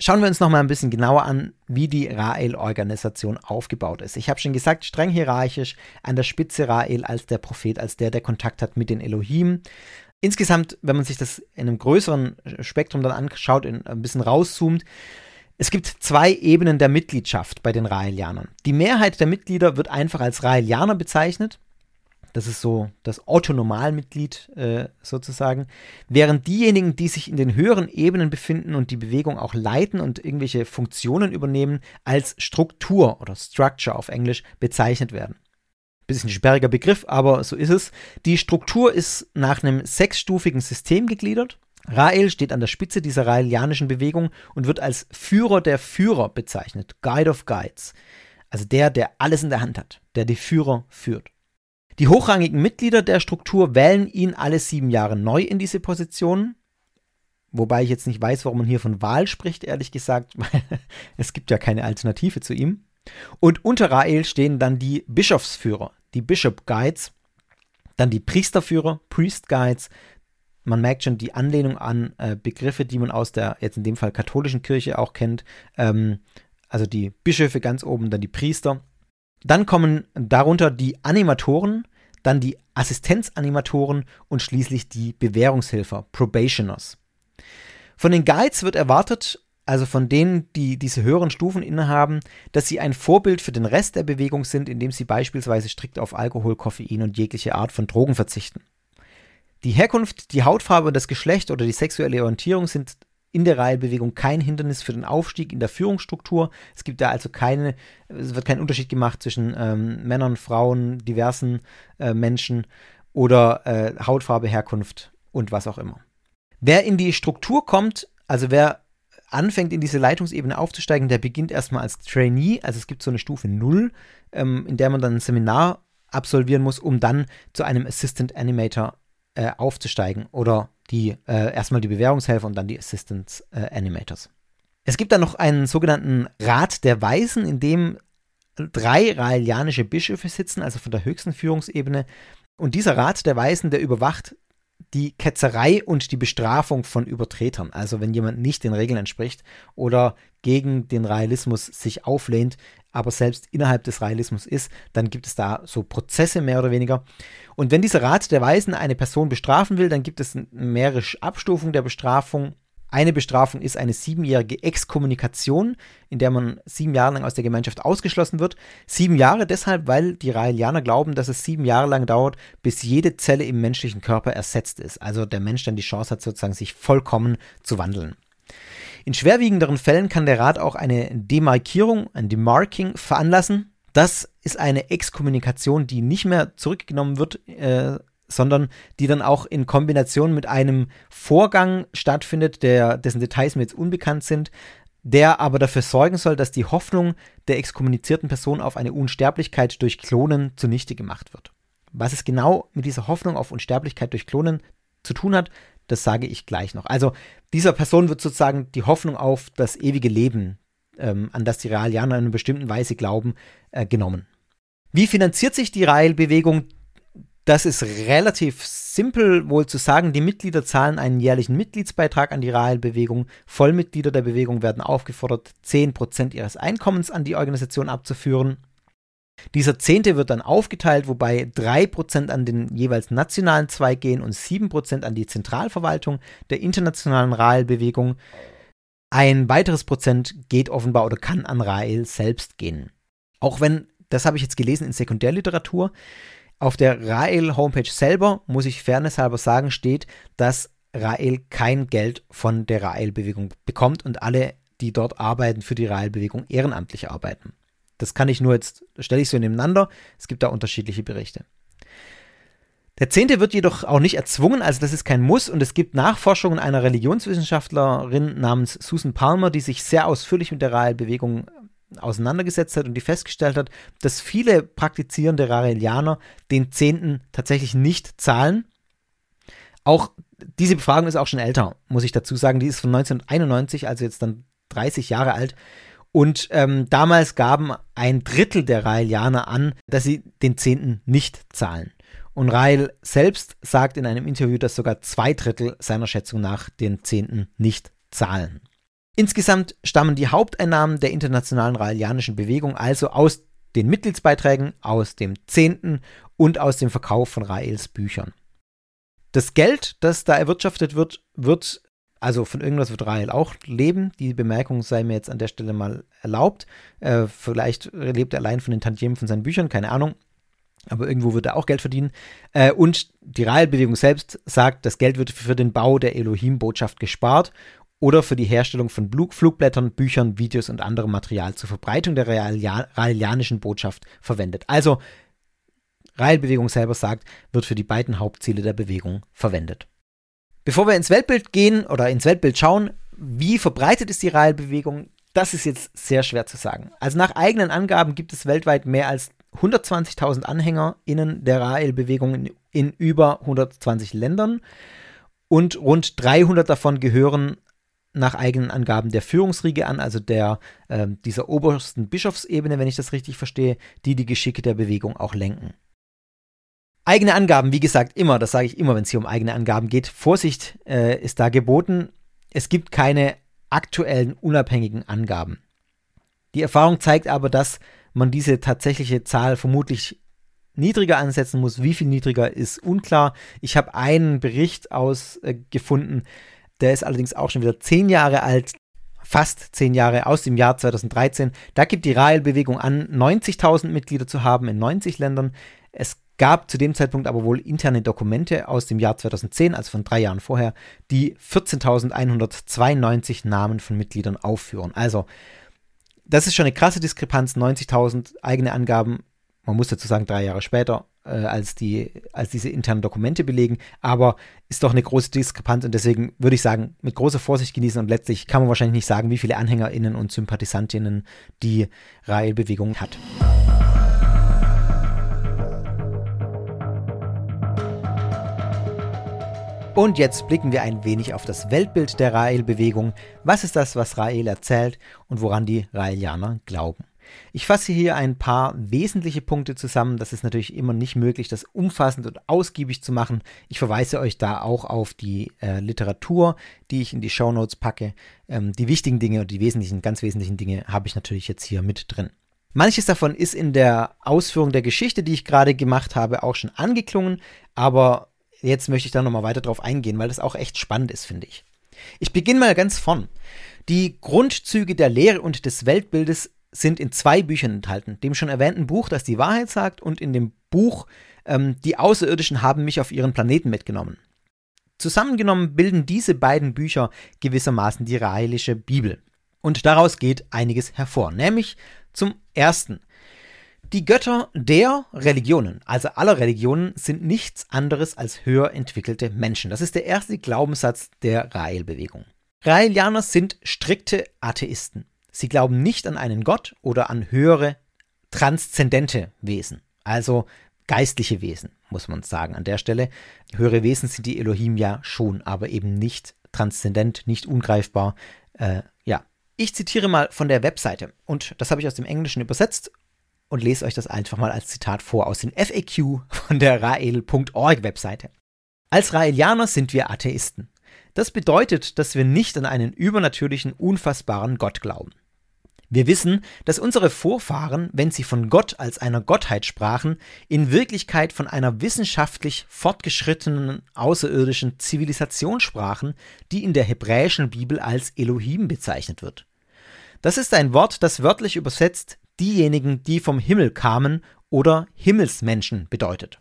Schauen wir uns noch mal ein bisschen genauer an, wie die Rael-Organisation aufgebaut ist. Ich habe schon gesagt, streng hierarchisch, an der Spitze Rael als der Prophet, als der, der Kontakt hat mit den Elohim. Insgesamt, wenn man sich das in einem größeren Spektrum dann anschaut, in, ein bisschen rauszoomt, es gibt zwei Ebenen der Mitgliedschaft bei den Raelianern. Die Mehrheit der Mitglieder wird einfach als Raelianer bezeichnet. Das ist so das Otto-Normalmitglied äh, sozusagen. Während diejenigen, die sich in den höheren Ebenen befinden und die Bewegung auch leiten und irgendwelche Funktionen übernehmen, als Struktur oder Structure auf Englisch bezeichnet werden. Bisschen sperriger Begriff, aber so ist es. Die Struktur ist nach einem sechsstufigen System gegliedert. Rael steht an der Spitze dieser raelianischen Bewegung und wird als Führer der Führer bezeichnet, Guide of Guides. Also der, der alles in der Hand hat, der die Führer führt. Die hochrangigen Mitglieder der Struktur wählen ihn alle sieben Jahre neu in diese Position. Wobei ich jetzt nicht weiß, warum man hier von Wahl spricht, ehrlich gesagt, weil es gibt ja keine Alternative zu ihm. Und unter Rael stehen dann die Bischofsführer, die Bishop Guides, dann die Priesterführer, Priest Guides. Man merkt schon die Anlehnung an äh, Begriffe, die man aus der, jetzt in dem Fall katholischen Kirche auch kennt. Ähm, also die Bischöfe ganz oben, dann die Priester. Dann kommen darunter die Animatoren, dann die Assistenzanimatoren und schließlich die Bewährungshelfer, Probationers. Von den Guides wird erwartet, also von denen, die diese höheren Stufen innehaben, dass sie ein Vorbild für den Rest der Bewegung sind, indem sie beispielsweise strikt auf Alkohol, Koffein und jegliche Art von Drogen verzichten. Die Herkunft, die Hautfarbe und das Geschlecht oder die sexuelle Orientierung sind in der Railbewegung kein Hindernis für den Aufstieg in der Führungsstruktur. Es gibt da also keine, es wird kein Unterschied gemacht zwischen ähm, Männern, Frauen, diversen äh, Menschen oder äh, Hautfarbe, Herkunft und was auch immer. Wer in die Struktur kommt, also wer anfängt, in diese Leitungsebene aufzusteigen, der beginnt erstmal als Trainee, also es gibt so eine Stufe 0, ähm, in der man dann ein Seminar absolvieren muss, um dann zu einem Assistant Animator äh, aufzusteigen oder die äh, erstmal die Bewährungshelfer und dann die Assistant äh, Animators. Es gibt dann noch einen sogenannten Rat der Weisen, in dem drei raelianische Bischöfe sitzen, also von der höchsten Führungsebene. Und dieser Rat der Weisen, der überwacht die Ketzerei und die Bestrafung von Übertretern. Also wenn jemand nicht den Regeln entspricht oder gegen den Realismus sich auflehnt, aber selbst innerhalb des Realismus ist, dann gibt es da so Prozesse mehr oder weniger. Und wenn dieser Rat der Weisen eine Person bestrafen will, dann gibt es mehrere Abstufungen der Bestrafung eine Bestrafung ist eine siebenjährige Exkommunikation, in der man sieben Jahre lang aus der Gemeinschaft ausgeschlossen wird. Sieben Jahre deshalb, weil die Raelianer glauben, dass es sieben Jahre lang dauert, bis jede Zelle im menschlichen Körper ersetzt ist. Also der Mensch dann die Chance hat, sozusagen sich vollkommen zu wandeln. In schwerwiegenderen Fällen kann der Rat auch eine Demarkierung, ein Demarking veranlassen. Das ist eine Exkommunikation, die nicht mehr zurückgenommen wird, äh, sondern die dann auch in Kombination mit einem Vorgang stattfindet, der, dessen Details mir jetzt unbekannt sind, der aber dafür sorgen soll, dass die Hoffnung der exkommunizierten Person auf eine Unsterblichkeit durch Klonen zunichte gemacht wird. Was es genau mit dieser Hoffnung auf Unsterblichkeit durch Klonen zu tun hat, das sage ich gleich noch. Also dieser Person wird sozusagen die Hoffnung auf das ewige Leben, ähm, an das die Raelianer in einer bestimmten Weise glauben, äh, genommen. Wie finanziert sich die Rael-Bewegung? Das ist relativ simpel wohl zu sagen. Die Mitglieder zahlen einen jährlichen Mitgliedsbeitrag an die Rahel-Bewegung. Vollmitglieder der Bewegung werden aufgefordert, 10% ihres Einkommens an die Organisation abzuführen. Dieser Zehnte wird dann aufgeteilt, wobei 3% an den jeweils nationalen Zweig gehen und 7% an die Zentralverwaltung der internationalen Rahel-Bewegung. Ein weiteres Prozent geht offenbar oder kann an Rahel selbst gehen. Auch wenn, das habe ich jetzt gelesen in Sekundärliteratur, auf der Rael-Homepage selber, muss ich fairnesshalber sagen, steht, dass Rael kein Geld von der Rael-Bewegung bekommt und alle, die dort arbeiten, für die Rael-Bewegung ehrenamtlich arbeiten. Das kann ich nur jetzt, stelle ich so nebeneinander. Es gibt da unterschiedliche Berichte. Der Zehnte wird jedoch auch nicht erzwungen, also das ist kein Muss und es gibt Nachforschungen einer Religionswissenschaftlerin namens Susan Palmer, die sich sehr ausführlich mit der Rael-Bewegung auseinandergesetzt hat und die festgestellt hat, dass viele praktizierende Raelianer den Zehnten tatsächlich nicht zahlen. Auch diese Befragung ist auch schon älter, muss ich dazu sagen. Die ist von 1991, also jetzt dann 30 Jahre alt. Und ähm, damals gaben ein Drittel der Raelianer an, dass sie den Zehnten nicht zahlen. Und Rael selbst sagt in einem Interview, dass sogar zwei Drittel seiner Schätzung nach den Zehnten nicht zahlen. Insgesamt stammen die Haupteinnahmen der internationalen raelianischen Bewegung also aus den Mitgliedsbeiträgen, aus dem Zehnten und aus dem Verkauf von Raels Büchern. Das Geld, das da erwirtschaftet wird, wird, also von irgendwas wird Rael auch leben. Die Bemerkung sei mir jetzt an der Stelle mal erlaubt. Äh, vielleicht lebt er allein von den Tantiemen von seinen Büchern, keine Ahnung. Aber irgendwo wird er auch Geld verdienen. Äh, und die Rael-Bewegung selbst sagt, das Geld wird für den Bau der Elohim-Botschaft gespart oder für die Herstellung von Flugblättern, Büchern, Videos und anderem Material zur Verbreitung der raelianischen Botschaft verwendet. Also, Raelbewegung selber sagt, wird für die beiden Hauptziele der Bewegung verwendet. Bevor wir ins Weltbild gehen oder ins Weltbild schauen, wie verbreitet ist die Raelbewegung, das ist jetzt sehr schwer zu sagen. Also nach eigenen Angaben gibt es weltweit mehr als 120.000 AnhängerInnen der Rael-Bewegung in, in über 120 Ländern und rund 300 davon gehören nach eigenen Angaben der Führungsriege an, also der äh, dieser obersten Bischofsebene, wenn ich das richtig verstehe, die die Geschicke der Bewegung auch lenken. Eigene Angaben, wie gesagt, immer, das sage ich immer, wenn es hier um eigene Angaben geht. Vorsicht äh, ist da geboten. Es gibt keine aktuellen unabhängigen Angaben. Die Erfahrung zeigt aber, dass man diese tatsächliche Zahl vermutlich niedriger ansetzen muss. Wie viel niedriger ist unklar. Ich habe einen Bericht ausgefunden, äh, der ist allerdings auch schon wieder zehn Jahre alt, fast zehn Jahre aus dem Jahr 2013. Da gibt die Rahel-Bewegung an, 90.000 Mitglieder zu haben in 90 Ländern. Es gab zu dem Zeitpunkt aber wohl interne Dokumente aus dem Jahr 2010, also von drei Jahren vorher, die 14.192 Namen von Mitgliedern aufführen. Also, das ist schon eine krasse Diskrepanz, 90.000 eigene Angaben, man muss dazu sagen, drei Jahre später, äh, als, die, als diese internen Dokumente belegen, aber ist doch eine große Diskrepanz und deswegen würde ich sagen, mit großer Vorsicht genießen und letztlich kann man wahrscheinlich nicht sagen, wie viele AnhängerInnen und SympathisantInnen die Rahel-Bewegung hat. Und jetzt blicken wir ein wenig auf das Weltbild der Rael-Bewegung. Was ist das, was Rael erzählt und woran die Raelianer glauben? Ich fasse hier ein paar wesentliche Punkte zusammen. Das ist natürlich immer nicht möglich, das umfassend und ausgiebig zu machen. Ich verweise euch da auch auf die äh, Literatur, die ich in die Show Notes packe. Ähm, die wichtigen Dinge und die wesentlichen, ganz wesentlichen Dinge habe ich natürlich jetzt hier mit drin. Manches davon ist in der Ausführung der Geschichte, die ich gerade gemacht habe, auch schon angeklungen, aber jetzt möchte ich da nochmal weiter drauf eingehen, weil das auch echt spannend ist, finde ich. Ich beginne mal ganz vorn. Die Grundzüge der Lehre und des Weltbildes sind in zwei Büchern enthalten. Dem schon erwähnten Buch, das die Wahrheit sagt, und in dem Buch ähm, Die Außerirdischen haben mich auf ihren Planeten mitgenommen. Zusammengenommen bilden diese beiden Bücher gewissermaßen die raelische Bibel. Und daraus geht einiges hervor, nämlich zum ersten. Die Götter der Religionen, also aller Religionen, sind nichts anderes als höher entwickelte Menschen. Das ist der erste Glaubenssatz der Rael-Bewegung. Raelianer sind strikte Atheisten. Sie glauben nicht an einen Gott oder an höhere, transzendente Wesen, also geistliche Wesen, muss man sagen an der Stelle. Höhere Wesen sind die Elohim ja schon, aber eben nicht transzendent, nicht ungreifbar. Äh, ja, ich zitiere mal von der Webseite und das habe ich aus dem Englischen übersetzt und lese euch das einfach mal als Zitat vor aus dem FAQ von der rael.org Webseite. Als Raelianer sind wir Atheisten. Das bedeutet, dass wir nicht an einen übernatürlichen, unfassbaren Gott glauben. Wir wissen, dass unsere Vorfahren, wenn sie von Gott als einer Gottheit sprachen, in Wirklichkeit von einer wissenschaftlich fortgeschrittenen außerirdischen Zivilisation sprachen, die in der hebräischen Bibel als Elohim bezeichnet wird. Das ist ein Wort, das wörtlich übersetzt diejenigen, die vom Himmel kamen oder Himmelsmenschen bedeutet.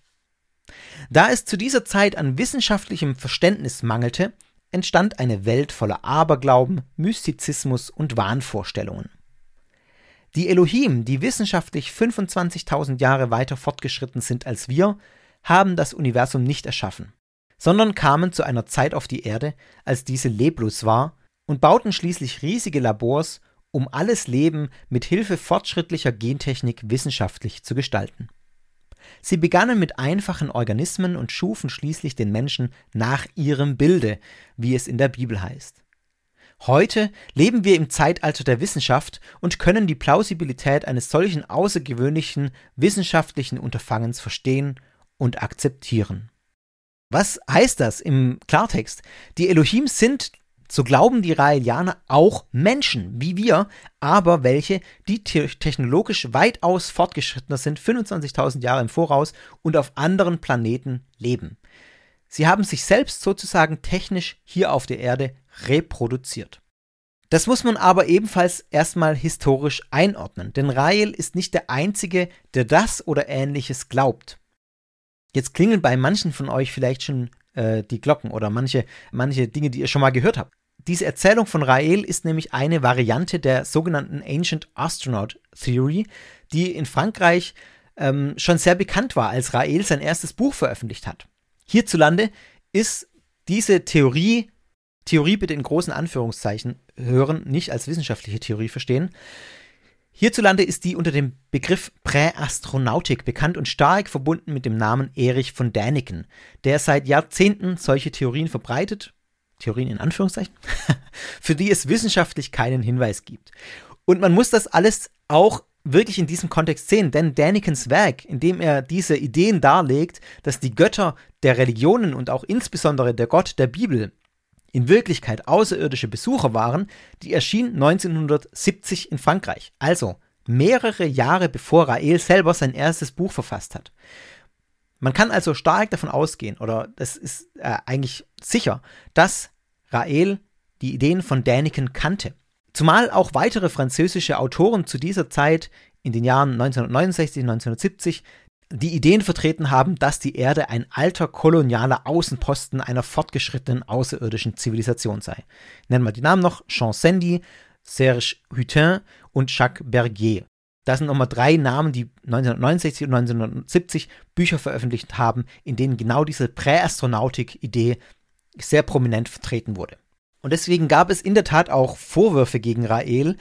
Da es zu dieser Zeit an wissenschaftlichem Verständnis mangelte, entstand eine Welt voller Aberglauben, Mystizismus und Wahnvorstellungen. Die Elohim, die wissenschaftlich 25.000 Jahre weiter fortgeschritten sind als wir, haben das Universum nicht erschaffen, sondern kamen zu einer Zeit auf die Erde, als diese leblos war, und bauten schließlich riesige Labors, um alles Leben mit Hilfe fortschrittlicher Gentechnik wissenschaftlich zu gestalten. Sie begannen mit einfachen Organismen und schufen schließlich den Menschen nach ihrem Bilde, wie es in der Bibel heißt. Heute leben wir im Zeitalter der Wissenschaft und können die Plausibilität eines solchen außergewöhnlichen wissenschaftlichen Unterfangens verstehen und akzeptieren. Was heißt das im Klartext? Die Elohim sind, so glauben die Raelianer, auch Menschen, wie wir, aber welche, die technologisch weitaus fortgeschrittener sind, 25.000 Jahre im Voraus und auf anderen Planeten leben. Sie haben sich selbst sozusagen technisch hier auf der Erde reproduziert. Das muss man aber ebenfalls erstmal historisch einordnen, denn Rael ist nicht der Einzige, der das oder ähnliches glaubt. Jetzt klingeln bei manchen von euch vielleicht schon äh, die Glocken oder manche, manche Dinge, die ihr schon mal gehört habt. Diese Erzählung von Rael ist nämlich eine Variante der sogenannten Ancient Astronaut Theory, die in Frankreich ähm, schon sehr bekannt war, als Rael sein erstes Buch veröffentlicht hat. Hierzulande ist diese Theorie Theorie bitte in großen Anführungszeichen hören, nicht als wissenschaftliche Theorie verstehen. Hierzulande ist die unter dem Begriff Präastronautik bekannt und stark verbunden mit dem Namen Erich von Däniken, der seit Jahrzehnten solche Theorien verbreitet Theorien in Anführungszeichen, für die es wissenschaftlich keinen Hinweis gibt. Und man muss das alles auch wirklich in diesem Kontext sehen, denn Danikens Werk, in dem er diese Ideen darlegt, dass die Götter der Religionen und auch insbesondere der Gott der Bibel in Wirklichkeit außerirdische Besucher waren, die erschien 1970 in Frankreich, also mehrere Jahre bevor Rael selber sein erstes Buch verfasst hat. Man kann also stark davon ausgehen, oder das ist äh, eigentlich sicher, dass Rael die Ideen von Däniken kannte. Zumal auch weitere französische Autoren zu dieser Zeit in den Jahren 1969, 1970 die Ideen vertreten haben, dass die Erde ein alter kolonialer Außenposten einer fortgeschrittenen außerirdischen Zivilisation sei. Nennen wir die Namen noch: Jean Sandy, Serge Hutin und Jacques Bergier. Das sind nochmal drei Namen, die 1969 und 1970 Bücher veröffentlicht haben, in denen genau diese Präastronautik-Idee sehr prominent vertreten wurde. Und deswegen gab es in der Tat auch Vorwürfe gegen Rael.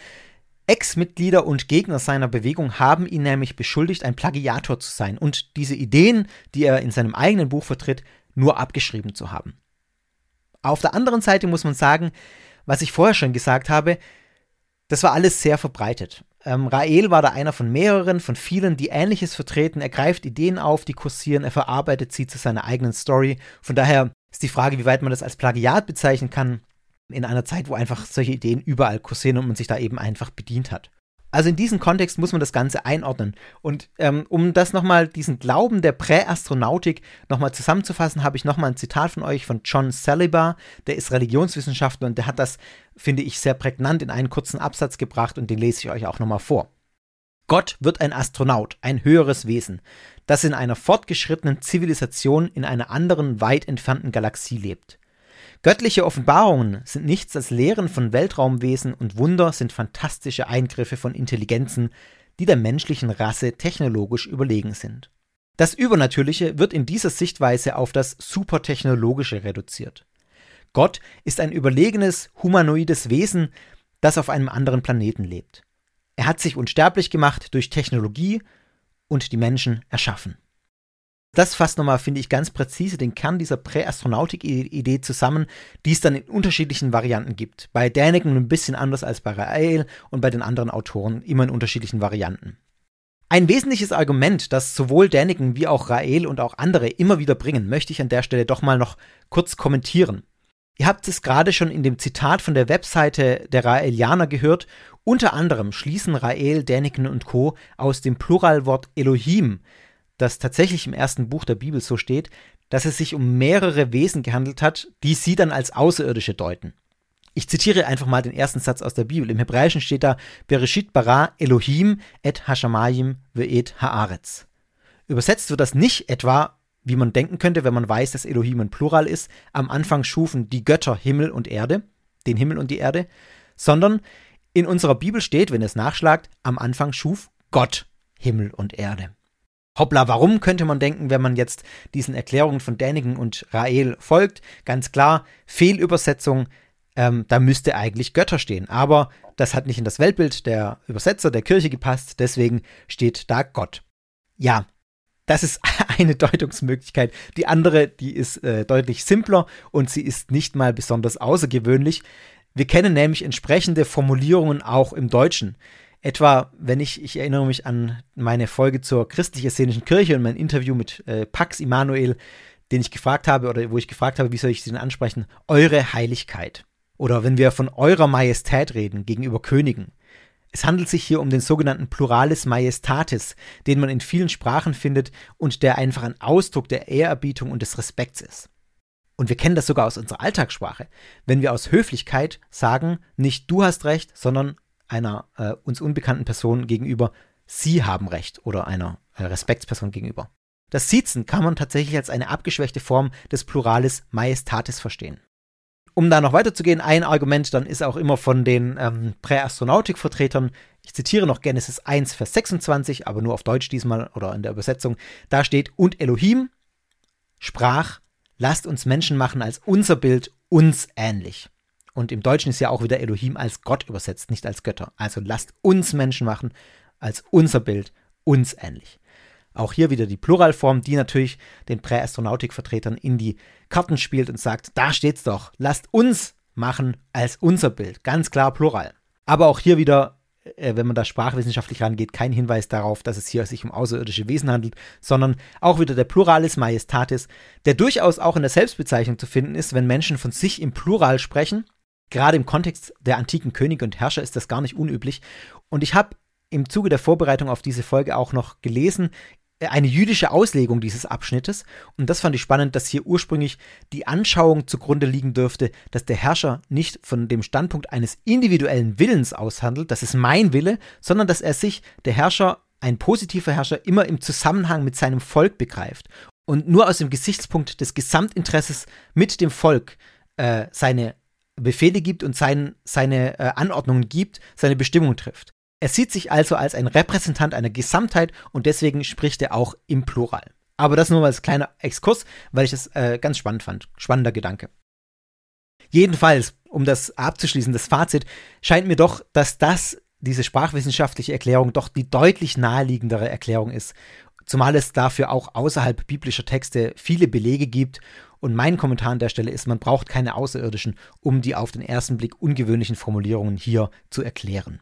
Ex-Mitglieder und Gegner seiner Bewegung haben ihn nämlich beschuldigt, ein Plagiator zu sein und diese Ideen, die er in seinem eigenen Buch vertritt, nur abgeschrieben zu haben. Auf der anderen Seite muss man sagen, was ich vorher schon gesagt habe, das war alles sehr verbreitet. Ähm, Rael war da einer von mehreren, von vielen, die Ähnliches vertreten. Er greift Ideen auf, die kursieren, er verarbeitet sie zu seiner eigenen Story. Von daher ist die Frage, wie weit man das als Plagiat bezeichnen kann, in einer Zeit, wo einfach solche Ideen überall kursieren und man sich da eben einfach bedient hat. Also in diesem Kontext muss man das Ganze einordnen. Und ähm, um das nochmal, diesen Glauben der Präastronautik nochmal zusammenzufassen, habe ich nochmal ein Zitat von euch von John Saliba, der ist Religionswissenschaftler und der hat das, finde ich, sehr prägnant in einen kurzen Absatz gebracht und den lese ich euch auch nochmal vor. Gott wird ein Astronaut, ein höheres Wesen, das in einer fortgeschrittenen Zivilisation in einer anderen, weit entfernten Galaxie lebt. Göttliche Offenbarungen sind nichts als Lehren von Weltraumwesen und Wunder sind fantastische Eingriffe von Intelligenzen, die der menschlichen Rasse technologisch überlegen sind. Das Übernatürliche wird in dieser Sichtweise auf das Supertechnologische reduziert. Gott ist ein überlegenes, humanoides Wesen, das auf einem anderen Planeten lebt. Er hat sich unsterblich gemacht durch Technologie und die Menschen erschaffen. Das fasst nochmal, finde ich, ganz präzise den Kern dieser Präastronautik-Idee zusammen, die es dann in unterschiedlichen Varianten gibt. Bei Däniken ein bisschen anders als bei Rael und bei den anderen Autoren immer in unterschiedlichen Varianten. Ein wesentliches Argument, das sowohl Däniken wie auch Rael und auch andere immer wieder bringen, möchte ich an der Stelle doch mal noch kurz kommentieren. Ihr habt es gerade schon in dem Zitat von der Webseite der Raelianer gehört. Unter anderem schließen Rael, Däniken und Co. aus dem Pluralwort Elohim das tatsächlich im ersten Buch der Bibel so steht, dass es sich um mehrere Wesen gehandelt hat, die sie dann als Außerirdische deuten. Ich zitiere einfach mal den ersten Satz aus der Bibel. Im Hebräischen steht da Bereshit bara Elohim et Hashamayim ve'et haaretz. Übersetzt wird das nicht etwa, wie man denken könnte, wenn man weiß, dass Elohim ein Plural ist, am Anfang schufen die Götter Himmel und Erde, den Himmel und die Erde, sondern in unserer Bibel steht, wenn es nachschlagt, am Anfang schuf Gott Himmel und Erde. Hoppla, warum könnte man denken, wenn man jetzt diesen Erklärungen von Däniken und Rael folgt? Ganz klar, Fehlübersetzung, ähm, da müsste eigentlich Götter stehen. Aber das hat nicht in das Weltbild der Übersetzer der Kirche gepasst, deswegen steht da Gott. Ja, das ist eine Deutungsmöglichkeit. Die andere, die ist äh, deutlich simpler und sie ist nicht mal besonders außergewöhnlich. Wir kennen nämlich entsprechende Formulierungen auch im Deutschen. Etwa, wenn ich, ich erinnere mich an meine Folge zur christlich-essenischen Kirche und mein Interview mit äh, Pax Immanuel, den ich gefragt habe oder wo ich gefragt habe, wie soll ich sie denn ansprechen? Eure Heiligkeit. Oder wenn wir von eurer Majestät reden gegenüber Königen. Es handelt sich hier um den sogenannten Pluralis Majestatis, den man in vielen Sprachen findet und der einfach ein Ausdruck der Ehrerbietung und des Respekts ist. Und wir kennen das sogar aus unserer Alltagssprache. Wenn wir aus Höflichkeit sagen, nicht du hast recht, sondern einer äh, uns unbekannten Person gegenüber, Sie haben Recht oder einer äh, Respektsperson gegenüber. Das Siezen kann man tatsächlich als eine abgeschwächte Form des Pluralis Majestatis verstehen. Um da noch weiterzugehen, ein Argument dann ist auch immer von den ähm, Präastronautik-Vertretern, ich zitiere noch Genesis 1, Vers 26, aber nur auf Deutsch diesmal oder in der Übersetzung, da steht, und Elohim sprach, lasst uns Menschen machen als unser Bild uns ähnlich. Und im Deutschen ist ja auch wieder Elohim als Gott übersetzt, nicht als Götter. Also lasst uns Menschen machen, als unser Bild, uns ähnlich. Auch hier wieder die Pluralform, die natürlich den Präastronautik-Vertretern in die Karten spielt und sagt, da steht's doch, lasst uns machen als unser Bild. Ganz klar Plural. Aber auch hier wieder, äh, wenn man da sprachwissenschaftlich rangeht, kein Hinweis darauf, dass es hier sich um außerirdische Wesen handelt, sondern auch wieder der Pluralis Majestatis, der durchaus auch in der Selbstbezeichnung zu finden ist, wenn Menschen von sich im Plural sprechen. Gerade im Kontext der antiken Könige und Herrscher ist das gar nicht unüblich. Und ich habe im Zuge der Vorbereitung auf diese Folge auch noch gelesen eine jüdische Auslegung dieses Abschnittes. Und das fand ich spannend, dass hier ursprünglich die Anschauung zugrunde liegen dürfte, dass der Herrscher nicht von dem Standpunkt eines individuellen Willens aushandelt, das ist mein Wille, sondern dass er sich, der Herrscher, ein positiver Herrscher, immer im Zusammenhang mit seinem Volk begreift und nur aus dem Gesichtspunkt des Gesamtinteresses mit dem Volk äh, seine Befehle gibt und sein, seine äh, Anordnungen gibt, seine Bestimmung trifft. Er sieht sich also als ein Repräsentant einer Gesamtheit und deswegen spricht er auch im Plural. Aber das nur als kleiner Exkurs, weil ich das äh, ganz spannend fand. Spannender Gedanke. Jedenfalls, um das abzuschließen, das Fazit, scheint mir doch, dass das, diese sprachwissenschaftliche Erklärung, doch die deutlich naheliegendere Erklärung ist. Zumal es dafür auch außerhalb biblischer Texte viele Belege gibt. Und mein Kommentar an der Stelle ist, man braucht keine Außerirdischen, um die auf den ersten Blick ungewöhnlichen Formulierungen hier zu erklären.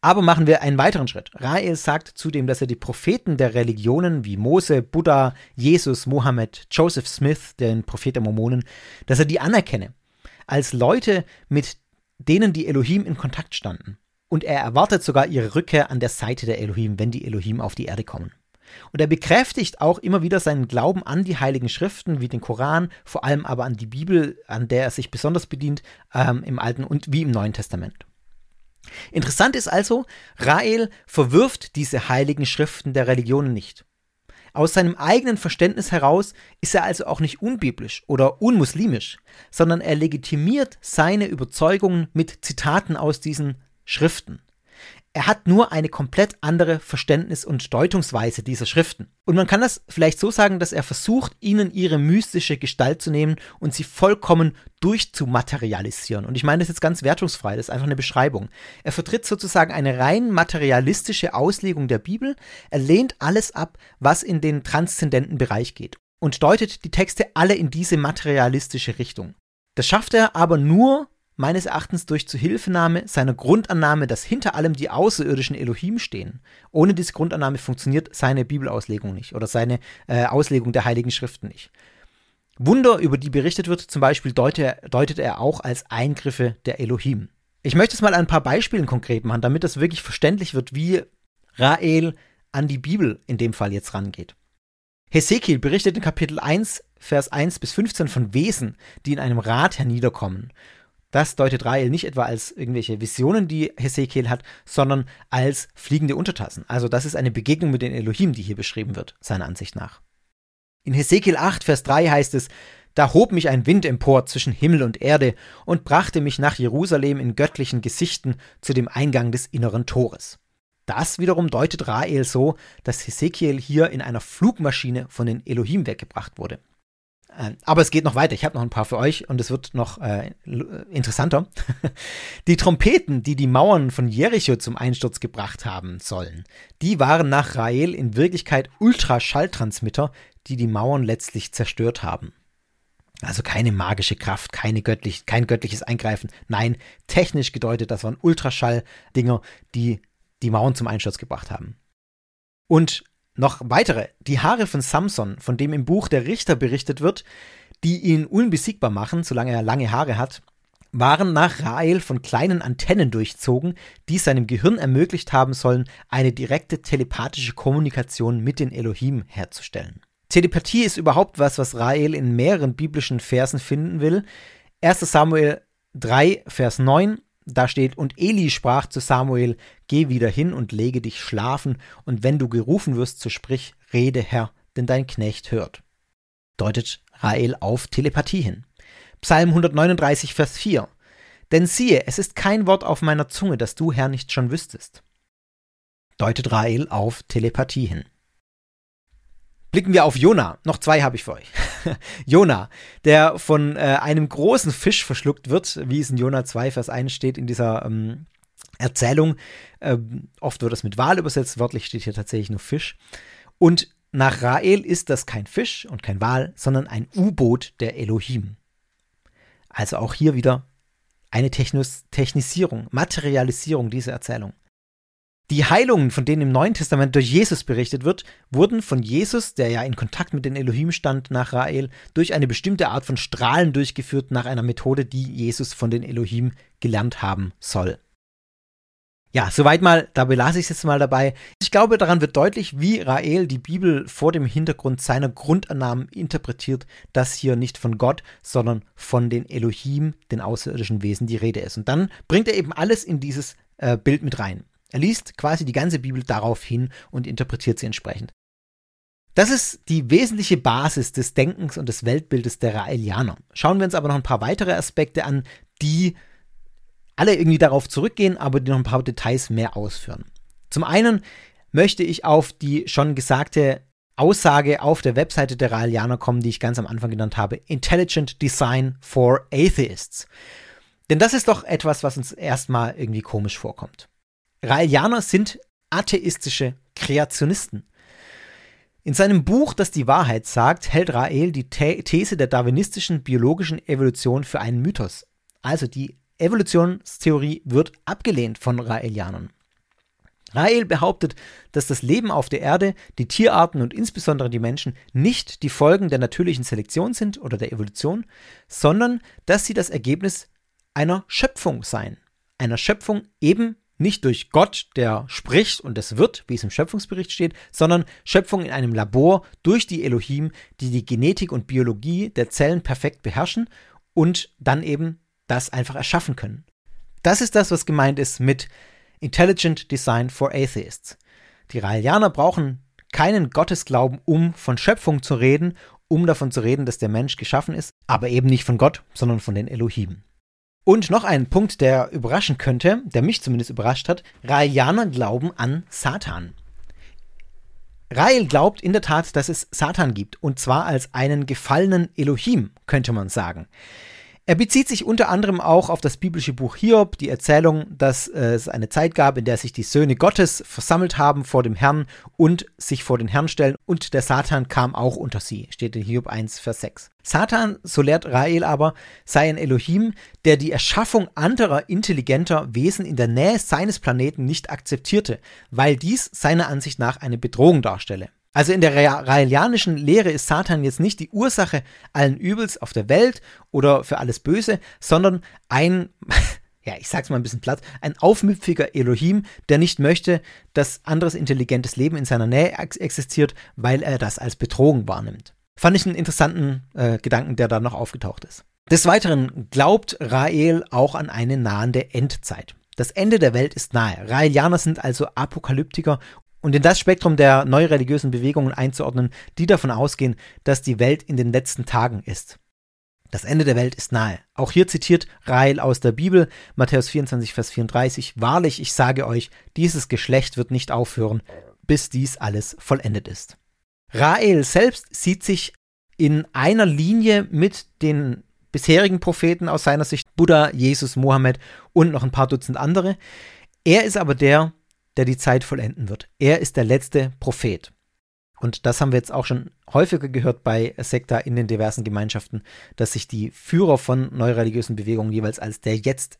Aber machen wir einen weiteren Schritt. Rael sagt zudem, dass er die Propheten der Religionen wie Mose, Buddha, Jesus, Mohammed, Joseph Smith, den Prophet der Mormonen, dass er die anerkenne als Leute, mit denen die Elohim in Kontakt standen. Und er erwartet sogar ihre Rückkehr an der Seite der Elohim, wenn die Elohim auf die Erde kommen. Und er bekräftigt auch immer wieder seinen Glauben an die heiligen Schriften, wie den Koran, vor allem aber an die Bibel, an der er sich besonders bedient, ähm, im Alten und wie im Neuen Testament. Interessant ist also, Rael verwirft diese heiligen Schriften der Religionen nicht. Aus seinem eigenen Verständnis heraus ist er also auch nicht unbiblisch oder unmuslimisch, sondern er legitimiert seine Überzeugungen mit Zitaten aus diesen Schriften. Er hat nur eine komplett andere Verständnis- und Deutungsweise dieser Schriften. Und man kann das vielleicht so sagen, dass er versucht, ihnen ihre mystische Gestalt zu nehmen und sie vollkommen durchzumaterialisieren. Und ich meine das jetzt ganz wertungsfrei, das ist einfach eine Beschreibung. Er vertritt sozusagen eine rein materialistische Auslegung der Bibel, er lehnt alles ab, was in den transzendenten Bereich geht und deutet die Texte alle in diese materialistische Richtung. Das schafft er aber nur meines Erachtens durch Zuhilfenahme seiner Grundannahme, dass hinter allem die außerirdischen Elohim stehen. Ohne diese Grundannahme funktioniert seine Bibelauslegung nicht oder seine äh, Auslegung der Heiligen Schriften nicht. Wunder, über die berichtet wird, zum Beispiel deutet er, deutet er auch als Eingriffe der Elohim. Ich möchte es mal an ein paar Beispielen konkret machen, damit das wirklich verständlich wird, wie Rael an die Bibel in dem Fall jetzt rangeht. Hesekiel berichtet in Kapitel 1, Vers 1 bis 15 von Wesen, die in einem Rad herniederkommen das deutet Rael nicht etwa als irgendwelche Visionen, die Hesekiel hat, sondern als fliegende Untertassen. Also das ist eine Begegnung mit den Elohim, die hier beschrieben wird, seiner Ansicht nach. In Hesekiel 8, Vers 3 heißt es, da hob mich ein Wind empor zwischen Himmel und Erde und brachte mich nach Jerusalem in göttlichen Gesichten zu dem Eingang des inneren Tores. Das wiederum deutet Rael so, dass Hesekiel hier in einer Flugmaschine von den Elohim weggebracht wurde. Ähm, aber es geht noch weiter. Ich habe noch ein paar für euch und es wird noch äh, interessanter. die Trompeten, die die Mauern von Jericho zum Einsturz gebracht haben sollen, die waren nach Rael in Wirklichkeit Ultraschalltransmitter, die die Mauern letztlich zerstört haben. Also keine magische Kraft, keine göttlich, kein göttliches Eingreifen. Nein, technisch gedeutet, das waren Ultraschall-Dinger, die die Mauern zum Einsturz gebracht haben. Und noch weitere, die Haare von Samson, von dem im Buch der Richter berichtet wird, die ihn unbesiegbar machen, solange er lange Haare hat, waren nach Rael von kleinen Antennen durchzogen, die seinem Gehirn ermöglicht haben sollen, eine direkte telepathische Kommunikation mit den Elohim herzustellen. Telepathie ist überhaupt was, was Rael in mehreren biblischen Versen finden will. 1. Samuel 3, Vers 9 da steht, und Eli sprach zu Samuel, geh wieder hin und lege dich schlafen, und wenn du gerufen wirst, so sprich, rede Herr, denn dein Knecht hört. Deutet Rael auf Telepathie hin. Psalm 139, Vers 4. Denn siehe, es ist kein Wort auf meiner Zunge, das du, Herr, nicht schon wüsstest. Deutet Rael auf Telepathie hin. Blicken wir auf Jona. Noch zwei habe ich für euch. Jona, der von äh, einem großen Fisch verschluckt wird, wie es in Jona 2, Vers 1 steht in dieser ähm, Erzählung. Ähm, oft wird es mit Wal übersetzt, wörtlich steht hier tatsächlich nur Fisch. Und nach Rael ist das kein Fisch und kein Wal, sondern ein U-Boot der Elohim. Also auch hier wieder eine Technis Technisierung, Materialisierung dieser Erzählung. Die Heilungen, von denen im Neuen Testament durch Jesus berichtet wird, wurden von Jesus, der ja in Kontakt mit den Elohim stand nach Rael, durch eine bestimmte Art von Strahlen durchgeführt nach einer Methode, die Jesus von den Elohim gelernt haben soll. Ja, soweit mal, da belasse ich es jetzt mal dabei. Ich glaube, daran wird deutlich, wie Rael die Bibel vor dem Hintergrund seiner Grundannahmen interpretiert, dass hier nicht von Gott, sondern von den Elohim, den außerirdischen Wesen, die Rede ist. Und dann bringt er eben alles in dieses äh, Bild mit rein. Er liest quasi die ganze Bibel darauf hin und interpretiert sie entsprechend. Das ist die wesentliche Basis des Denkens und des Weltbildes der Raelianer. Schauen wir uns aber noch ein paar weitere Aspekte an, die alle irgendwie darauf zurückgehen, aber die noch ein paar Details mehr ausführen. Zum einen möchte ich auf die schon gesagte Aussage auf der Webseite der Raelianer kommen, die ich ganz am Anfang genannt habe. Intelligent Design for Atheists. Denn das ist doch etwas, was uns erstmal irgendwie komisch vorkommt. Raelianer sind atheistische Kreationisten. In seinem Buch, das die Wahrheit sagt, hält Rael die These der darwinistischen biologischen Evolution für einen Mythos. Also die Evolutionstheorie wird abgelehnt von Raelianern. Rael behauptet, dass das Leben auf der Erde, die Tierarten und insbesondere die Menschen nicht die Folgen der natürlichen Selektion sind oder der Evolution, sondern dass sie das Ergebnis einer Schöpfung seien. Einer Schöpfung eben nicht durch Gott, der spricht und es wird, wie es im Schöpfungsbericht steht, sondern Schöpfung in einem Labor durch die Elohim, die die Genetik und Biologie der Zellen perfekt beherrschen und dann eben das einfach erschaffen können. Das ist das, was gemeint ist mit Intelligent Design for Atheists. Die Raelianer brauchen keinen Gottesglauben, um von Schöpfung zu reden, um davon zu reden, dass der Mensch geschaffen ist, aber eben nicht von Gott, sondern von den Elohim. Und noch ein Punkt, der überraschen könnte, der mich zumindest überrascht hat, Raelianer glauben an Satan. Rael glaubt in der Tat, dass es Satan gibt, und zwar als einen gefallenen Elohim, könnte man sagen. Er bezieht sich unter anderem auch auf das biblische Buch Hiob, die Erzählung, dass äh, es eine Zeit gab, in der sich die Söhne Gottes versammelt haben vor dem Herrn und sich vor den Herrn stellen und der Satan kam auch unter sie, steht in Hiob 1, Vers 6. Satan, so lehrt Rael aber, sei ein Elohim, der die Erschaffung anderer intelligenter Wesen in der Nähe seines Planeten nicht akzeptierte, weil dies seiner Ansicht nach eine Bedrohung darstelle. Also in der raelianischen Lehre ist Satan jetzt nicht die Ursache allen Übels auf der Welt oder für alles Böse, sondern ein, ja, ich sag's mal ein bisschen platt, ein aufmüpfiger Elohim, der nicht möchte, dass anderes intelligentes Leben in seiner Nähe existiert, weil er das als Bedrohung wahrnimmt. Fand ich einen interessanten äh, Gedanken, der da noch aufgetaucht ist. Des Weiteren glaubt Rael auch an eine nahende Endzeit. Das Ende der Welt ist nahe. Raelianer sind also Apokalyptiker und in das Spektrum der neureligiösen Bewegungen einzuordnen, die davon ausgehen, dass die Welt in den letzten Tagen ist. Das Ende der Welt ist nahe. Auch hier zitiert Rael aus der Bibel, Matthäus 24, Vers 34, Wahrlich, ich sage euch, dieses Geschlecht wird nicht aufhören, bis dies alles vollendet ist. Rael selbst sieht sich in einer Linie mit den bisherigen Propheten aus seiner Sicht, Buddha, Jesus, Mohammed und noch ein paar Dutzend andere. Er ist aber der, der die Zeit vollenden wird. Er ist der letzte Prophet. Und das haben wir jetzt auch schon häufiger gehört bei Sekta in den diversen Gemeinschaften, dass sich die Führer von neureligiösen Bewegungen jeweils als der jetzt,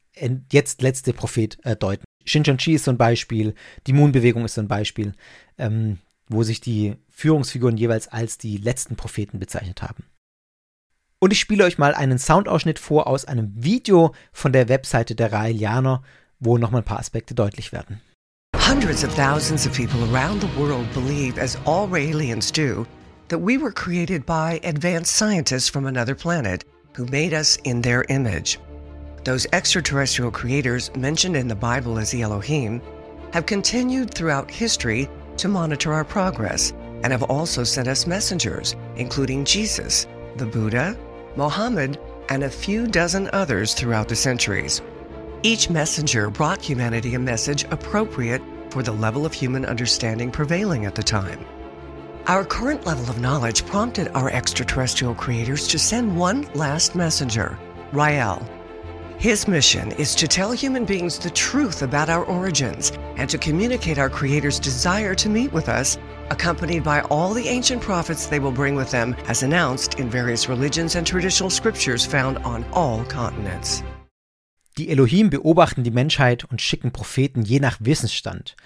jetzt letzte Prophet äh, deuten. Shincheonji ist so ein Beispiel, die Moon-Bewegung ist so ein Beispiel, ähm, wo sich die Führungsfiguren jeweils als die letzten Propheten bezeichnet haben. Und ich spiele euch mal einen Soundausschnitt vor aus einem Video von der Webseite der Raelianer, wo nochmal ein paar Aspekte deutlich werden. Hundreds of thousands of people around the world believe, as all aliens do, that we were created by advanced scientists from another planet who made us in their image. Those extraterrestrial creators mentioned in the Bible as the Elohim have continued throughout history to monitor our progress and have also sent us messengers, including Jesus, the Buddha, Mohammed, and a few dozen others throughout the centuries. Each messenger brought humanity a message appropriate for the level of human understanding prevailing at the time. Our current level of knowledge prompted our extraterrestrial creators to send one last messenger, Rael. His mission is to tell human beings the truth about our origins and to communicate our Creator's desire to meet with us, accompanied by all the ancient prophets they will bring with them, as announced in various religions and traditional scriptures found on all continents. Die Elohim beobachten die Menschheit und schicken Propheten je nach Wissensstand.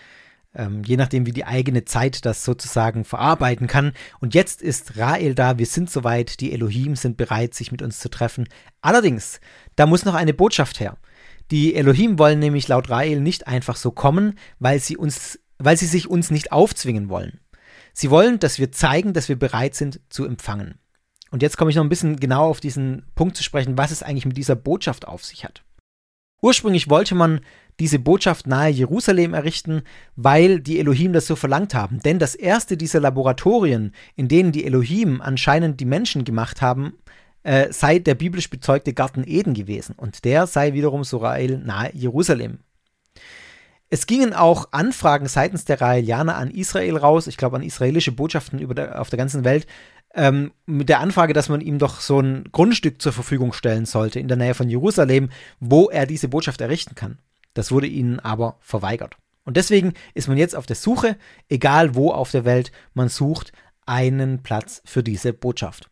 Ähm, je nachdem, wie die eigene Zeit das sozusagen verarbeiten kann. Und jetzt ist Rael da, wir sind soweit, die Elohim sind bereit, sich mit uns zu treffen. Allerdings, da muss noch eine Botschaft her. Die Elohim wollen nämlich laut Rael nicht einfach so kommen, weil sie uns, weil sie sich uns nicht aufzwingen wollen. Sie wollen, dass wir zeigen, dass wir bereit sind zu empfangen. Und jetzt komme ich noch ein bisschen genau auf diesen Punkt zu sprechen, was es eigentlich mit dieser Botschaft auf sich hat. Ursprünglich wollte man diese Botschaft nahe Jerusalem errichten, weil die Elohim das so verlangt haben. Denn das erste dieser Laboratorien, in denen die Elohim anscheinend die Menschen gemacht haben, äh, sei der biblisch bezeugte Garten Eden gewesen. Und der sei wiederum Sorael nahe Jerusalem. Es gingen auch Anfragen seitens der Raelianer an Israel raus, ich glaube an israelische Botschaften der, auf der ganzen Welt, ähm, mit der Anfrage, dass man ihm doch so ein Grundstück zur Verfügung stellen sollte in der Nähe von Jerusalem, wo er diese Botschaft errichten kann. Das wurde ihnen aber verweigert. Und deswegen ist man jetzt auf der Suche, egal wo auf der Welt man sucht, einen Platz für diese Botschaft.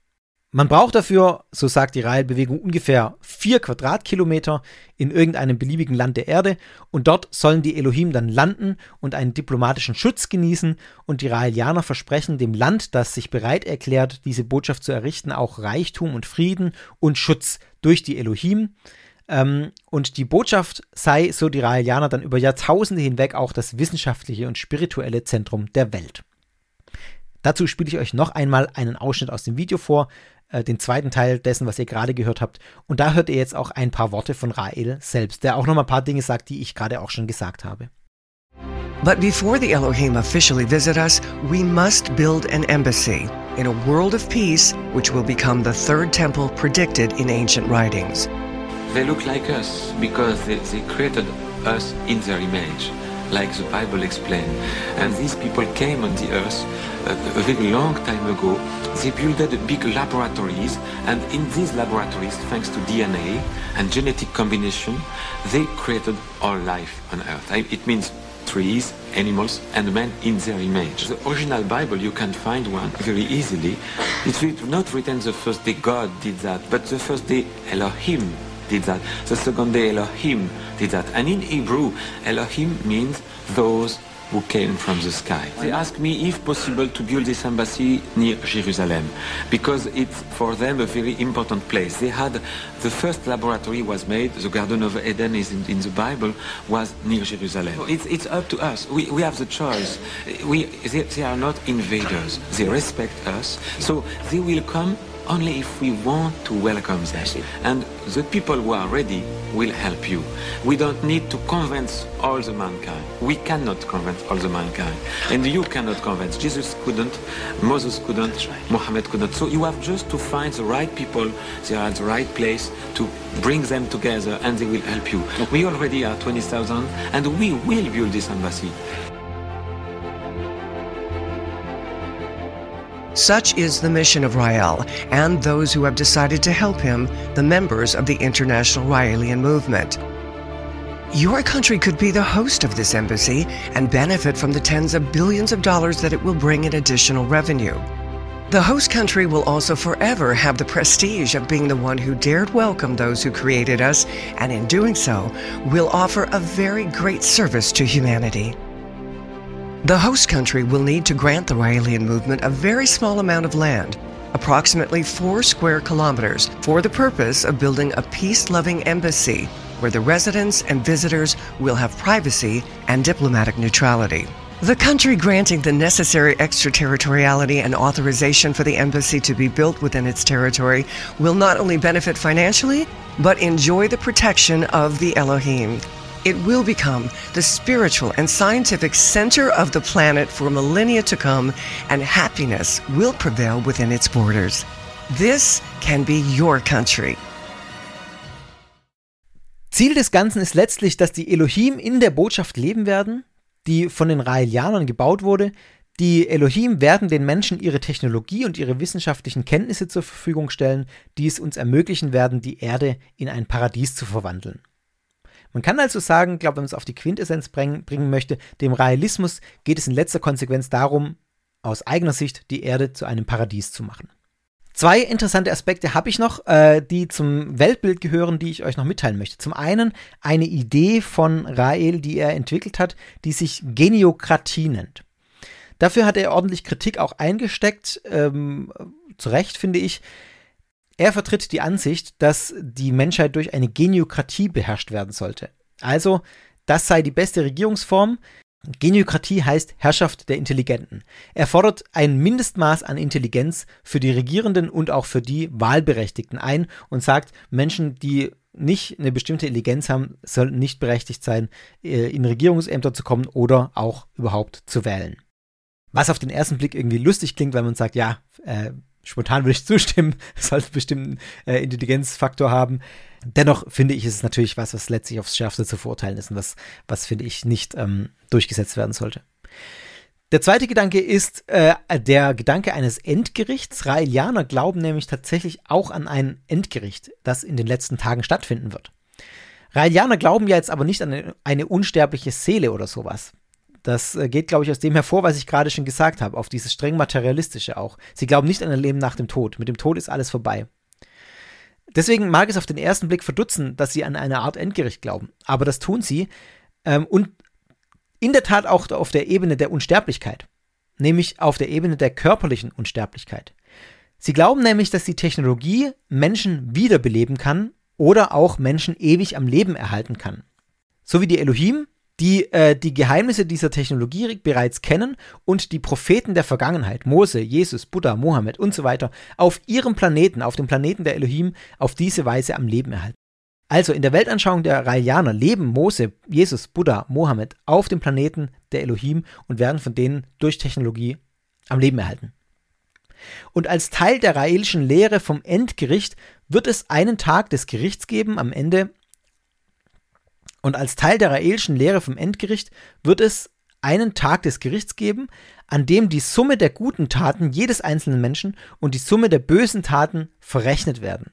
Man braucht dafür, so sagt die Rahel-Bewegung, ungefähr vier Quadratkilometer in irgendeinem beliebigen Land der Erde und dort sollen die Elohim dann landen und einen diplomatischen Schutz genießen und die Raelianer versprechen dem Land, das sich bereit erklärt, diese Botschaft zu errichten, auch Reichtum und Frieden und Schutz durch die Elohim. Ähm, und die Botschaft sei, so die Raelianer, dann über Jahrtausende hinweg auch das wissenschaftliche und spirituelle Zentrum der Welt. Dazu spiele ich euch noch einmal einen Ausschnitt aus dem Video vor, äh, den zweiten Teil dessen, was ihr gerade gehört habt. Und da hört ihr jetzt auch ein paar Worte von Rael selbst, der auch noch mal ein paar Dinge sagt, die ich gerade auch schon gesagt habe. But before the Elohim officially visit us, we must build an embassy in a world of peace, which will become the third temple predicted in ancient writings. They look like us because they, they created us in their image, like the Bible explained. And these people came on the earth a, a very long time ago. They built big laboratories, and in these laboratories, thanks to DNA and genetic combination, they created all life on earth. It means trees, animals, and man in their image. The original Bible, you can find one very easily. It's not written the first day God did that, but the first day Elohim did that. The second day Elohim did that. And in Hebrew, Elohim means those who came from the sky. They asked me if possible to build this embassy near Jerusalem because it's for them a very important place. They had the first laboratory was made, the Garden of Eden is in, in the Bible, was near Jerusalem. It's, it's up to us. We, we have the choice. We, they, they are not invaders. They respect us. So they will come only if we want to welcome them. And the people who are ready will help you. We don't need to convince all the mankind. We cannot convince all the mankind. And you cannot convince. Jesus couldn't, Moses couldn't, Muhammad couldn't. So you have just to find the right people, they are at the right place to bring them together and they will help you. We already are 20,000 and we will build this embassy. Such is the mission of Rael and those who have decided to help him, the members of the International Raelian Movement. Your country could be the host of this embassy and benefit from the tens of billions of dollars that it will bring in additional revenue. The host country will also forever have the prestige of being the one who dared welcome those who created us, and in doing so, will offer a very great service to humanity. The host country will need to grant the Raelian movement a very small amount of land, approximately four square kilometers, for the purpose of building a peace loving embassy where the residents and visitors will have privacy and diplomatic neutrality. The country granting the necessary extraterritoriality and authorization for the embassy to be built within its territory will not only benefit financially, but enjoy the protection of the Elohim. It will become the spiritual and scientific center of the planet for millennia to come, and happiness will prevail within its borders. This can be your country. Ziel des Ganzen ist letztlich, dass die Elohim in der Botschaft leben werden, die von den Raelianern gebaut wurde, Die Elohim werden den Menschen ihre Technologie und ihre wissenschaftlichen Kenntnisse zur Verfügung stellen, die es uns ermöglichen werden, die Erde in ein Paradies zu verwandeln. Man kann also sagen, glaube, wenn man es auf die Quintessenz bringen, bringen möchte, dem Realismus geht es in letzter Konsequenz darum, aus eigener Sicht die Erde zu einem Paradies zu machen. Zwei interessante Aspekte habe ich noch, äh, die zum Weltbild gehören, die ich euch noch mitteilen möchte. Zum einen eine Idee von Rael, die er entwickelt hat, die sich Geniokratie nennt. Dafür hat er ordentlich Kritik auch eingesteckt, ähm, zu Recht finde ich. Er vertritt die Ansicht, dass die Menschheit durch eine Geniokratie beherrscht werden sollte. Also, das sei die beste Regierungsform. Geniokratie heißt Herrschaft der Intelligenten. Er fordert ein Mindestmaß an Intelligenz für die Regierenden und auch für die Wahlberechtigten ein und sagt, Menschen, die nicht eine bestimmte Intelligenz haben, sollten nicht berechtigt sein, äh, in Regierungsämter zu kommen oder auch überhaupt zu wählen. Was auf den ersten Blick irgendwie lustig klingt, weil man sagt, ja, äh, spontan würde ich zustimmen, es sollte einen bestimmten äh, Intelligenzfaktor haben. Dennoch finde ich, ist es natürlich was, was letztlich aufs Schärfste zu verurteilen ist und was, was finde ich, nicht ähm, durchgesetzt werden sollte. Der zweite Gedanke ist äh, der Gedanke eines Endgerichts. Raelianer glauben nämlich tatsächlich auch an ein Endgericht, das in den letzten Tagen stattfinden wird. Raelianer glauben ja jetzt aber nicht an eine, eine unsterbliche Seele oder sowas. Das äh, geht, glaube ich, aus dem hervor, was ich gerade schon gesagt habe, auf dieses streng materialistische auch. Sie glauben nicht an ein Leben nach dem Tod. Mit dem Tod ist alles vorbei. Deswegen mag es auf den ersten Blick verdutzen, dass sie an eine Art Endgericht glauben. Aber das tun sie. Ähm, und in der Tat auch auf der Ebene der Unsterblichkeit. Nämlich auf der Ebene der körperlichen Unsterblichkeit. Sie glauben nämlich, dass die Technologie Menschen wiederbeleben kann oder auch Menschen ewig am Leben erhalten kann. So wie die Elohim die äh, die Geheimnisse dieser Technologie bereits kennen und die Propheten der Vergangenheit, Mose, Jesus, Buddha, Mohammed und so weiter, auf ihrem Planeten, auf dem Planeten der Elohim, auf diese Weise am Leben erhalten. Also in der Weltanschauung der Raelianer leben Mose, Jesus, Buddha, Mohammed auf dem Planeten der Elohim und werden von denen durch Technologie am Leben erhalten. Und als Teil der raelischen Lehre vom Endgericht wird es einen Tag des Gerichts geben am Ende und als Teil der raelischen Lehre vom Endgericht wird es einen Tag des Gerichts geben, an dem die Summe der guten Taten jedes einzelnen Menschen und die Summe der bösen Taten verrechnet werden.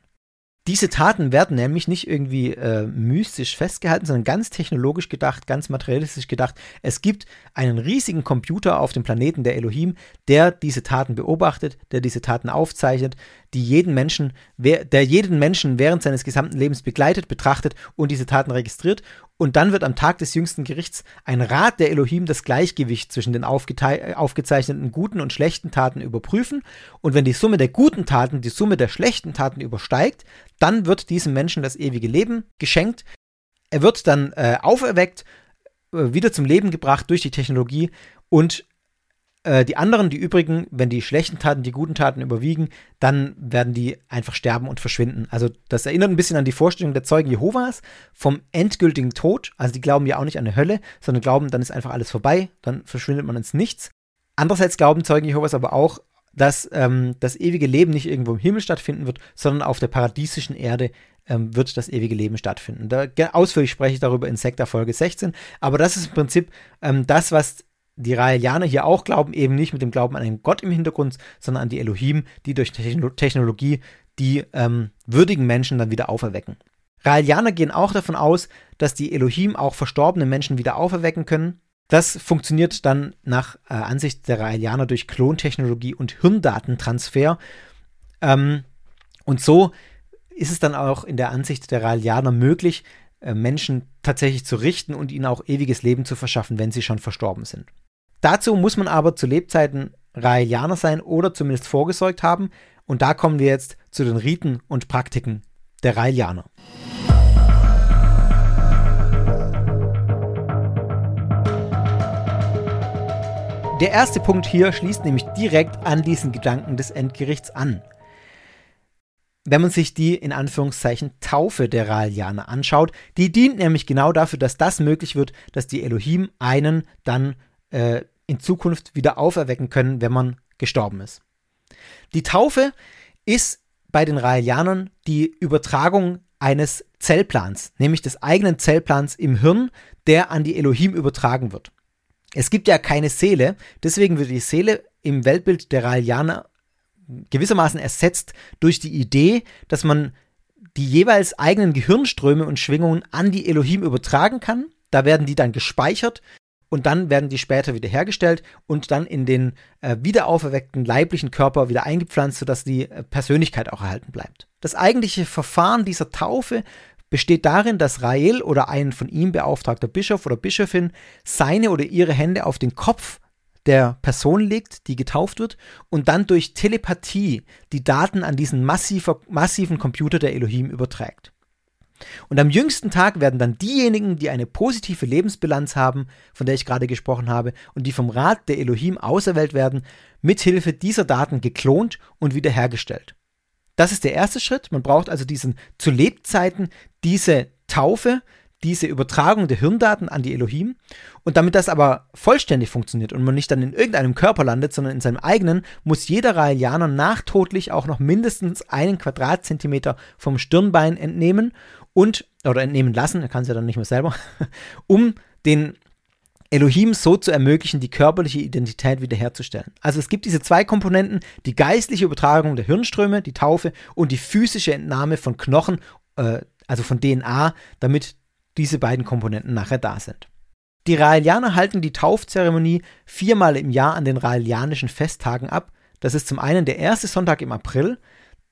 Diese Taten werden nämlich nicht irgendwie äh, mystisch festgehalten, sondern ganz technologisch gedacht, ganz materialistisch gedacht. Es gibt einen riesigen Computer auf dem Planeten der Elohim, der diese Taten beobachtet, der diese Taten aufzeichnet, die jeden Menschen, der jeden Menschen während seines gesamten Lebens begleitet, betrachtet und diese Taten registriert und dann wird am Tag des jüngsten Gerichts ein Rat der Elohim das Gleichgewicht zwischen den aufgezeichneten guten und schlechten Taten überprüfen. Und wenn die Summe der guten Taten die Summe der schlechten Taten übersteigt, dann wird diesem Menschen das ewige Leben geschenkt. Er wird dann äh, auferweckt, äh, wieder zum Leben gebracht durch die Technologie und äh, die anderen, die übrigen, wenn die schlechten Taten die guten Taten überwiegen, dann werden die einfach sterben und verschwinden. Also das erinnert ein bisschen an die Vorstellung der Zeugen Jehovas vom endgültigen Tod. Also die glauben ja auch nicht an eine Hölle, sondern glauben, dann ist einfach alles vorbei, dann verschwindet man ins Nichts. Andererseits glauben Zeugen Jehovas aber auch, dass ähm, das ewige Leben nicht irgendwo im Himmel stattfinden wird, sondern auf der paradiesischen Erde ähm, wird das ewige Leben stattfinden. Da, ausführlich spreche ich darüber in Sekta Folge 16, aber das ist im Prinzip ähm, das, was die Raelianer hier auch glauben, eben nicht mit dem Glauben an einen Gott im Hintergrund, sondern an die Elohim, die durch Technologie die ähm, würdigen Menschen dann wieder auferwecken. Raelianer gehen auch davon aus, dass die Elohim auch verstorbene Menschen wieder auferwecken können. Das funktioniert dann nach äh, Ansicht der Raelianer durch Klontechnologie und Hirndatentransfer. Ähm, und so ist es dann auch in der Ansicht der Raelianer möglich, äh, Menschen tatsächlich zu richten und ihnen auch ewiges Leben zu verschaffen, wenn sie schon verstorben sind. Dazu muss man aber zu Lebzeiten Raelianer sein oder zumindest vorgesorgt haben. Und da kommen wir jetzt zu den Riten und Praktiken der Raelianer. Der erste Punkt hier schließt nämlich direkt an diesen Gedanken des Endgerichts an. Wenn man sich die in Anführungszeichen Taufe der Raelianer anschaut, die dient nämlich genau dafür, dass das möglich wird, dass die Elohim einen dann äh, in Zukunft wieder auferwecken können, wenn man gestorben ist. Die Taufe ist bei den Raelianern die Übertragung eines Zellplans, nämlich des eigenen Zellplans im Hirn, der an die Elohim übertragen wird. Es gibt ja keine Seele, deswegen wird die Seele im Weltbild der Raelianer gewissermaßen ersetzt durch die Idee, dass man die jeweils eigenen Gehirnströme und Schwingungen an die Elohim übertragen kann. Da werden die dann gespeichert und dann werden die später wieder hergestellt und dann in den äh, wiederauferweckten leiblichen Körper wieder eingepflanzt, sodass die äh, Persönlichkeit auch erhalten bleibt. Das eigentliche Verfahren dieser Taufe besteht darin, dass Rael oder ein von ihm beauftragter Bischof oder Bischofin seine oder ihre Hände auf den Kopf der Person legt, die getauft wird, und dann durch Telepathie die Daten an diesen massiver, massiven Computer der Elohim überträgt. Und am jüngsten Tag werden dann diejenigen, die eine positive Lebensbilanz haben, von der ich gerade gesprochen habe, und die vom Rat der Elohim auserwählt werden, mithilfe dieser Daten geklont und wiederhergestellt. Das ist der erste Schritt. Man braucht also diesen zu Lebzeiten diese Taufe, diese Übertragung der Hirndaten an die Elohim. Und damit das aber vollständig funktioniert und man nicht dann in irgendeinem Körper landet, sondern in seinem eigenen, muss jeder Raelianer nachtodlich auch noch mindestens einen Quadratzentimeter vom Stirnbein entnehmen und, oder entnehmen lassen, er kann es ja dann nicht mehr selber, um den Elohim so zu ermöglichen, die körperliche Identität wiederherzustellen. Also es gibt diese zwei Komponenten, die geistliche Übertragung der Hirnströme, die Taufe und die physische Entnahme von Knochen, äh, also von DNA, damit diese beiden Komponenten nachher da sind. Die Raelianer halten die Taufzeremonie viermal im Jahr an den raelianischen Festtagen ab. Das ist zum einen der erste Sonntag im April,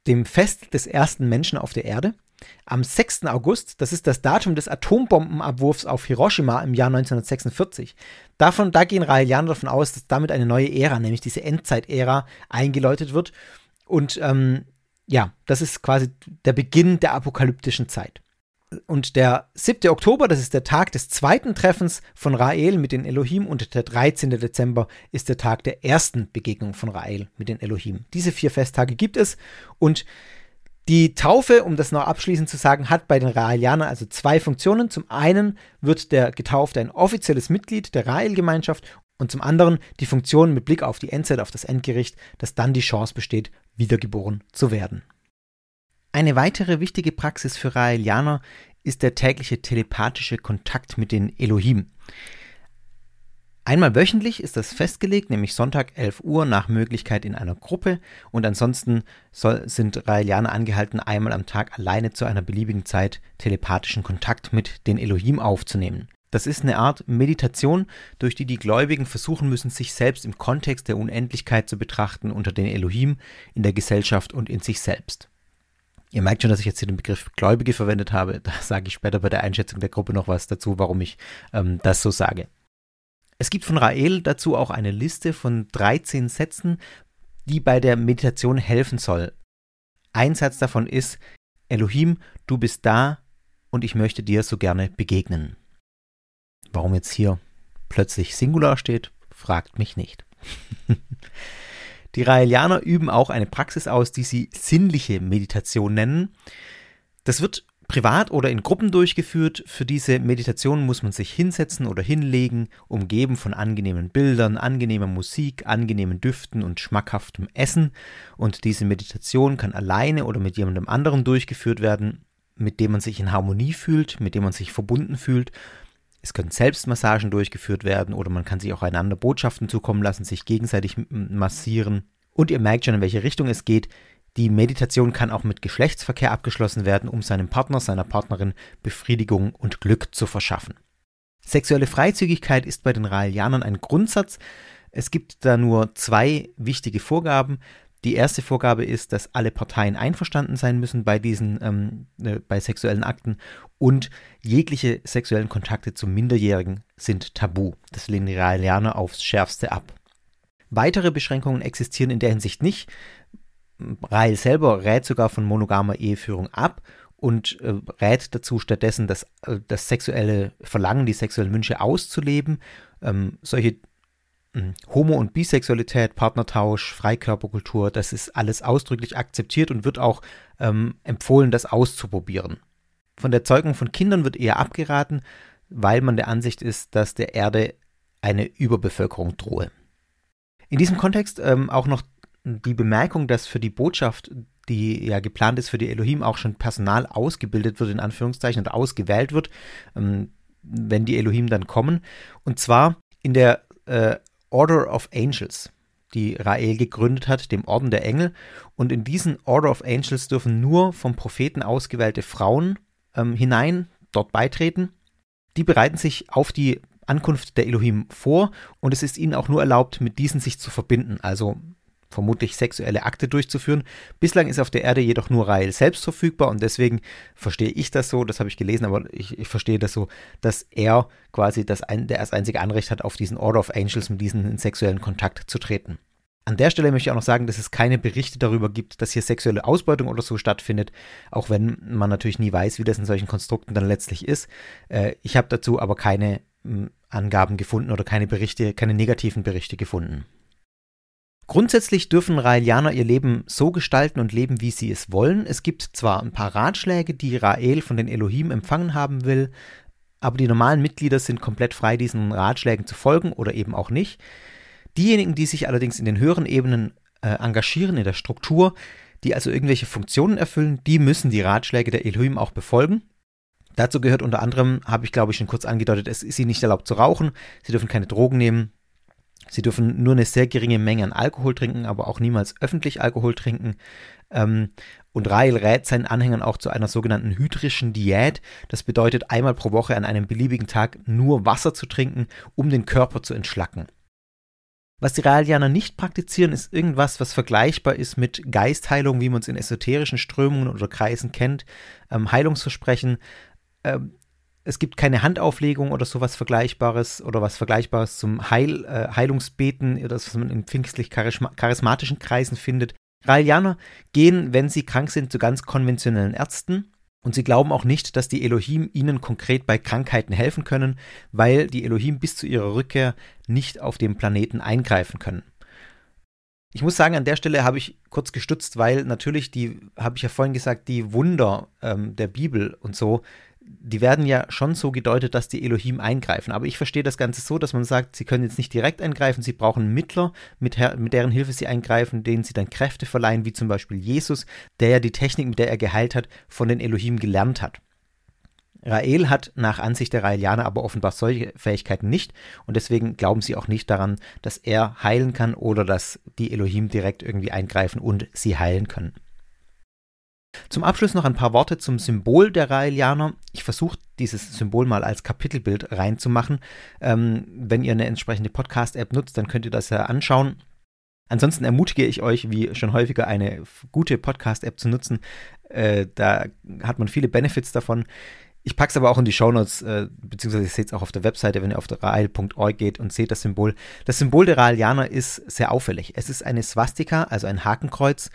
dem Fest des ersten Menschen auf der Erde. Am 6. August, das ist das Datum des Atombombenabwurfs auf Hiroshima im Jahr 1946. Davon, da gehen Raelianer davon aus, dass damit eine neue Ära, nämlich diese Endzeit-Ära, eingeläutet wird. Und ähm, ja, das ist quasi der Beginn der apokalyptischen Zeit und der 7. Oktober, das ist der Tag des zweiten Treffens von Rael mit den Elohim und der 13. Dezember ist der Tag der ersten Begegnung von Rael mit den Elohim. Diese vier Festtage gibt es und die Taufe, um das noch abschließend zu sagen, hat bei den Raelianern also zwei Funktionen. Zum einen wird der Getaufte ein offizielles Mitglied der Rael-Gemeinschaft und zum anderen die Funktion mit Blick auf die Endzeit, auf das Endgericht, dass dann die Chance besteht, wiedergeboren zu werden. Eine weitere wichtige Praxis für Raelianer ist der tägliche telepathische Kontakt mit den Elohim. Einmal wöchentlich ist das festgelegt, nämlich Sonntag 11 Uhr nach Möglichkeit in einer Gruppe und ansonsten soll, sind Raelianer angehalten, einmal am Tag alleine zu einer beliebigen Zeit telepathischen Kontakt mit den Elohim aufzunehmen. Das ist eine Art Meditation, durch die die Gläubigen versuchen müssen, sich selbst im Kontext der Unendlichkeit zu betrachten unter den Elohim, in der Gesellschaft und in sich selbst. Ihr merkt schon, dass ich jetzt hier den Begriff Gläubige verwendet habe. Da sage ich später bei der Einschätzung der Gruppe noch was dazu, warum ich ähm, das so sage. Es gibt von Rael dazu auch eine Liste von 13 Sätzen, die bei der Meditation helfen soll. Ein Satz davon ist, Elohim, du bist da und ich möchte dir so gerne begegnen. Warum jetzt hier plötzlich Singular steht, fragt mich nicht. Die Raelianer üben auch eine Praxis aus, die sie sinnliche Meditation nennen. Das wird privat oder in Gruppen durchgeführt. Für diese Meditation muss man sich hinsetzen oder hinlegen, umgeben von angenehmen Bildern, angenehmer Musik, angenehmen Düften und schmackhaftem Essen. Und diese Meditation kann alleine oder mit jemandem anderen durchgeführt werden, mit dem man sich in Harmonie fühlt, mit dem man sich verbunden fühlt. Es können Selbstmassagen durchgeführt werden oder man kann sich auch einander Botschaften zukommen lassen, sich gegenseitig massieren. Und ihr merkt schon, in welche Richtung es geht. Die Meditation kann auch mit Geschlechtsverkehr abgeschlossen werden, um seinem Partner, seiner Partnerin Befriedigung und Glück zu verschaffen. Sexuelle Freizügigkeit ist bei den Raelianern ein Grundsatz. Es gibt da nur zwei wichtige Vorgaben. Die erste Vorgabe ist, dass alle Parteien einverstanden sein müssen bei diesen, ähm, äh, bei sexuellen Akten und jegliche sexuellen Kontakte zu Minderjährigen sind tabu. Das lehnen die Raelianer aufs Schärfste ab. Weitere Beschränkungen existieren in der Hinsicht nicht. Rael selber rät sogar von monogamer Eheführung ab und äh, rät dazu stattdessen, das, äh, das sexuelle Verlangen, die sexuellen Wünsche auszuleben. Ähm, solche Homo- und Bisexualität, Partnertausch, Freikörperkultur, das ist alles ausdrücklich akzeptiert und wird auch ähm, empfohlen, das auszuprobieren. Von der Zeugung von Kindern wird eher abgeraten, weil man der Ansicht ist, dass der Erde eine Überbevölkerung drohe. In diesem Kontext ähm, auch noch die Bemerkung, dass für die Botschaft, die ja geplant ist für die Elohim, auch schon Personal ausgebildet wird, in Anführungszeichen, und ausgewählt wird, ähm, wenn die Elohim dann kommen. Und zwar in der äh, Order of Angels, die Rael gegründet hat, dem Orden der Engel. Und in diesen Order of Angels dürfen nur vom Propheten ausgewählte Frauen ähm, hinein dort beitreten. Die bereiten sich auf die Ankunft der Elohim vor und es ist ihnen auch nur erlaubt, mit diesen sich zu verbinden, also vermutlich sexuelle Akte durchzuführen. Bislang ist auf der Erde jedoch nur Rael selbst verfügbar und deswegen verstehe ich das so, das habe ich gelesen, aber ich, ich verstehe das so, dass er quasi das ein, der das einzige Anrecht hat, auf diesen Order of Angels mit diesen in sexuellen Kontakt zu treten. An der Stelle möchte ich auch noch sagen, dass es keine Berichte darüber gibt, dass hier sexuelle Ausbeutung oder so stattfindet, auch wenn man natürlich nie weiß, wie das in solchen Konstrukten dann letztlich ist. Äh, ich habe dazu aber keine Angaben gefunden oder keine Berichte, keine negativen Berichte gefunden. Grundsätzlich dürfen Raelianer ihr Leben so gestalten und leben, wie sie es wollen. Es gibt zwar ein paar Ratschläge, die Rael von den Elohim empfangen haben will, aber die normalen Mitglieder sind komplett frei, diesen Ratschlägen zu folgen oder eben auch nicht. Diejenigen, die sich allerdings in den höheren Ebenen äh, engagieren, in der Struktur, die also irgendwelche Funktionen erfüllen, die müssen die Ratschläge der Elohim auch befolgen. Dazu gehört unter anderem, habe ich glaube ich schon kurz angedeutet, es ist ihnen nicht erlaubt zu rauchen, sie dürfen keine Drogen nehmen, sie dürfen nur eine sehr geringe Menge an Alkohol trinken, aber auch niemals öffentlich Alkohol trinken. Ähm, und Rael rät seinen Anhängern auch zu einer sogenannten hydrischen Diät. Das bedeutet, einmal pro Woche an einem beliebigen Tag nur Wasser zu trinken, um den Körper zu entschlacken. Was die Raelianer nicht praktizieren, ist irgendwas, was vergleichbar ist mit Geistheilung, wie man es in esoterischen Strömungen oder Kreisen kennt. Ähm, Heilungsversprechen, ähm, es gibt keine Handauflegung oder sowas Vergleichbares oder was Vergleichbares zum Heil, äh, Heilungsbeten oder das, was man in pfingstlich charismatischen Kreisen findet. Raelianer gehen, wenn sie krank sind, zu ganz konventionellen Ärzten und sie glauben auch nicht, dass die Elohim ihnen konkret bei Krankheiten helfen können, weil die Elohim bis zu ihrer Rückkehr nicht auf dem Planeten eingreifen können. Ich muss sagen, an der Stelle habe ich kurz gestutzt, weil natürlich die, habe ich ja vorhin gesagt, die Wunder ähm, der Bibel und so, die werden ja schon so gedeutet, dass die Elohim eingreifen. Aber ich verstehe das Ganze so, dass man sagt, sie können jetzt nicht direkt eingreifen, sie brauchen Mittler, mit, mit deren Hilfe sie eingreifen, denen sie dann Kräfte verleihen, wie zum Beispiel Jesus, der ja die Technik, mit der er geheilt hat, von den Elohim gelernt hat. Rael hat nach Ansicht der Raelianer aber offenbar solche Fähigkeiten nicht und deswegen glauben sie auch nicht daran, dass er heilen kann oder dass die Elohim direkt irgendwie eingreifen und sie heilen können. Zum Abschluss noch ein paar Worte zum Symbol der Raelianer. Ich versuche dieses Symbol mal als Kapitelbild reinzumachen. Ähm, wenn ihr eine entsprechende Podcast-App nutzt, dann könnt ihr das ja anschauen. Ansonsten ermutige ich euch, wie schon häufiger, eine gute Podcast-App zu nutzen. Äh, da hat man viele Benefits davon. Ich packe es aber auch in die Shownotes, äh, beziehungsweise ihr seht es auch auf der Webseite, wenn ihr auf rael.org geht und seht das Symbol. Das Symbol der Raelianer ist sehr auffällig. Es ist eine Swastika, also ein Hakenkreuz,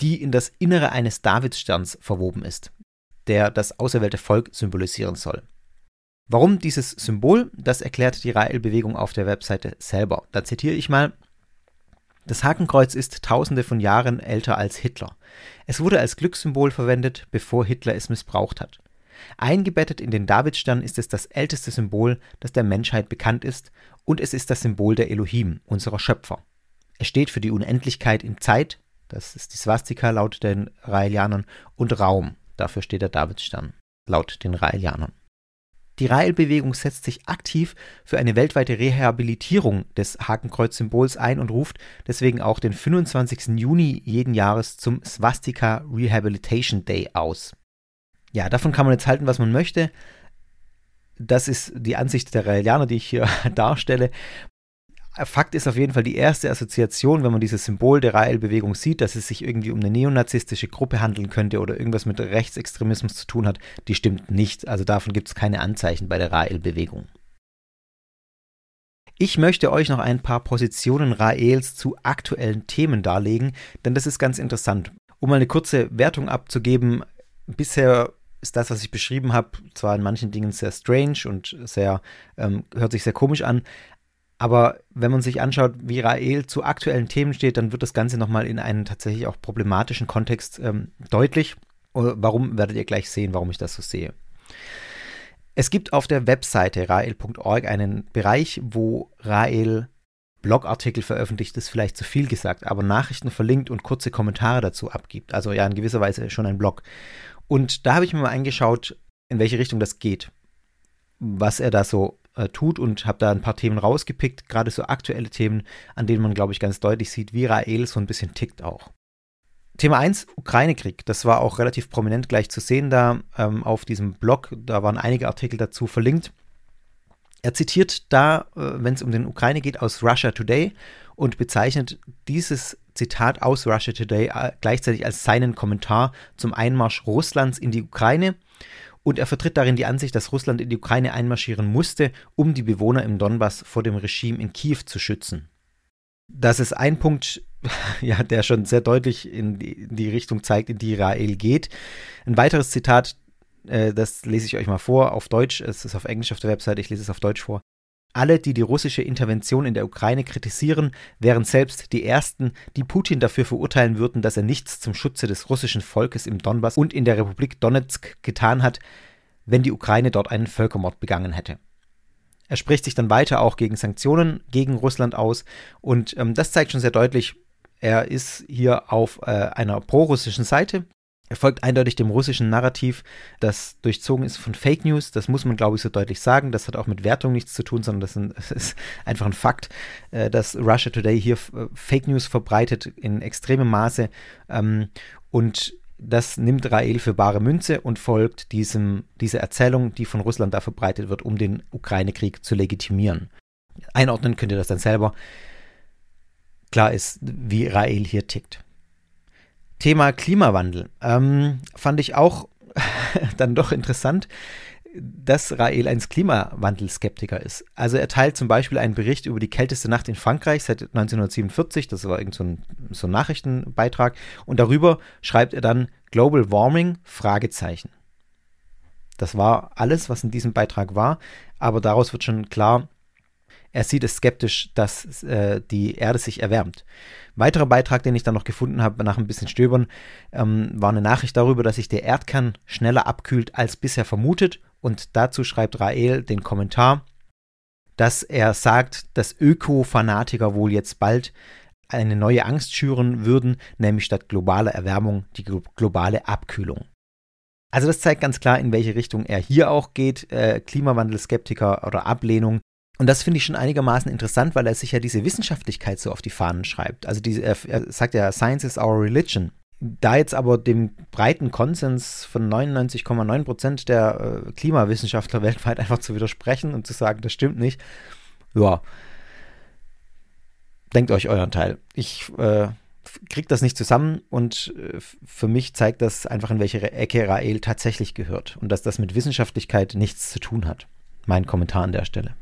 die in das Innere eines Davidssterns verwoben ist, der das auserwählte Volk symbolisieren soll. Warum dieses Symbol? Das erklärt die Rael-Bewegung auf der Webseite selber. Da zitiere ich mal. Das Hakenkreuz ist tausende von Jahren älter als Hitler. Es wurde als Glückssymbol verwendet, bevor Hitler es missbraucht hat. Eingebettet in den Davidstern ist es das älteste Symbol, das der Menschheit bekannt ist, und es ist das Symbol der Elohim, unserer Schöpfer. Es steht für die Unendlichkeit in Zeit, das ist die Swastika laut den Raelianern. Und Raum. Dafür steht der Davidstern laut den Raelianern. Die Rael-Bewegung setzt sich aktiv für eine weltweite Rehabilitierung des Hakenkreuz-Symbols ein und ruft deswegen auch den 25. Juni jeden Jahres zum Swastika Rehabilitation Day aus. Ja, davon kann man jetzt halten, was man möchte. Das ist die Ansicht der Raelianer, die ich hier darstelle. Fakt ist auf jeden Fall die erste Assoziation, wenn man dieses Symbol der Rael-Bewegung sieht, dass es sich irgendwie um eine neonazistische Gruppe handeln könnte oder irgendwas mit Rechtsextremismus zu tun hat, die stimmt nicht. Also davon gibt es keine Anzeichen bei der Rael-Bewegung. Ich möchte euch noch ein paar Positionen Raels zu aktuellen Themen darlegen, denn das ist ganz interessant. Um mal eine kurze Wertung abzugeben, bisher ist das, was ich beschrieben habe, zwar in manchen Dingen sehr strange und sehr, ähm, hört sich sehr komisch an, aber wenn man sich anschaut, wie Rael zu aktuellen Themen steht, dann wird das Ganze nochmal in einen tatsächlich auch problematischen Kontext ähm, deutlich. Äh, warum werdet ihr gleich sehen, warum ich das so sehe. Es gibt auf der Webseite rael.org einen Bereich, wo Rael Blogartikel veröffentlicht, ist vielleicht zu viel gesagt, aber Nachrichten verlinkt und kurze Kommentare dazu abgibt. Also ja, in gewisser Weise schon ein Blog. Und da habe ich mir mal angeschaut, in welche Richtung das geht, was er da so äh, tut und habe da ein paar Themen rausgepickt, gerade so aktuelle Themen, an denen man, glaube ich, ganz deutlich sieht, wie Rael so ein bisschen tickt auch. Thema 1, Ukraine-Krieg. Das war auch relativ prominent gleich zu sehen da ähm, auf diesem Blog. Da waren einige Artikel dazu verlinkt. Er zitiert da, äh, wenn es um den Ukraine geht, aus Russia Today und bezeichnet dieses Zitat aus Russia Today äh, gleichzeitig als seinen Kommentar zum Einmarsch Russlands in die Ukraine. Und er vertritt darin die Ansicht, dass Russland in die Ukraine einmarschieren musste, um die Bewohner im Donbass vor dem Regime in Kiew zu schützen. Das ist ein Punkt, ja, der schon sehr deutlich in die, in die Richtung zeigt, in die Israel geht. Ein weiteres Zitat, äh, das lese ich euch mal vor, auf Deutsch, es ist auf Englisch auf der Webseite, ich lese es auf Deutsch vor. Alle, die die russische Intervention in der Ukraine kritisieren, wären selbst die Ersten, die Putin dafür verurteilen würden, dass er nichts zum Schutze des russischen Volkes im Donbass und in der Republik Donetsk getan hat, wenn die Ukraine dort einen Völkermord begangen hätte. Er spricht sich dann weiter auch gegen Sanktionen gegen Russland aus und ähm, das zeigt schon sehr deutlich, er ist hier auf äh, einer prorussischen Seite. Er folgt eindeutig dem russischen Narrativ, das durchzogen ist von Fake News. Das muss man, glaube ich, so deutlich sagen. Das hat auch mit Wertung nichts zu tun, sondern das, ist einfach ein Fakt, äh, dass Russia Today hier äh, Fake News verbreitet in extremem Maße. Ähm, und das nimmt Rael für bare Münze und folgt diesem, dieser Erzählung, die von Russland da verbreitet wird, um den Ukraine-Krieg zu legitimieren. Einordnen könnt ihr das dann selber. Klar ist, wie Rael hier tickt. Thema Klimawandel ähm, fand ich auch dann doch interessant dass Rael ein Klimawandelskeptiker ist. Also er teilt zum Beispiel einen Bericht über die kälteste Nacht in Frankreich seit 1947, das war irgend so ein, so ein Nachrichtenbeitrag, und darüber schreibt er dann Global Warming, Fragezeichen. Das war alles, was in diesem Beitrag war, aber daraus wird schon klar, er sieht es skeptisch, dass äh, die Erde sich erwärmt. Weiterer Beitrag, den ich dann noch gefunden habe nach ein bisschen Stöbern, ähm, war eine Nachricht darüber, dass sich der Erdkern schneller abkühlt als bisher vermutet und dazu schreibt Rael den Kommentar, dass er sagt, dass Öko-Fanatiker wohl jetzt bald eine neue Angst schüren würden, nämlich statt globaler Erwärmung die globale Abkühlung. Also das zeigt ganz klar, in welche Richtung er hier auch geht, äh, Klimawandelskeptiker oder Ablehnung. Und das finde ich schon einigermaßen interessant, weil er sich ja diese Wissenschaftlichkeit so auf die Fahnen schreibt. Also er, er sagt ja, Science is our religion. Da jetzt aber dem breiten Konsens von 99,9 Prozent der äh, Klimawissenschaftler weltweit einfach zu widersprechen und zu sagen, das stimmt nicht, ja, denkt euch euren Teil. Ich äh, kriege das nicht zusammen und äh, für mich zeigt das einfach, in welche Ecke Rael tatsächlich gehört und dass das mit Wissenschaftlichkeit nichts zu tun hat. Mein Kommentar an der Stelle.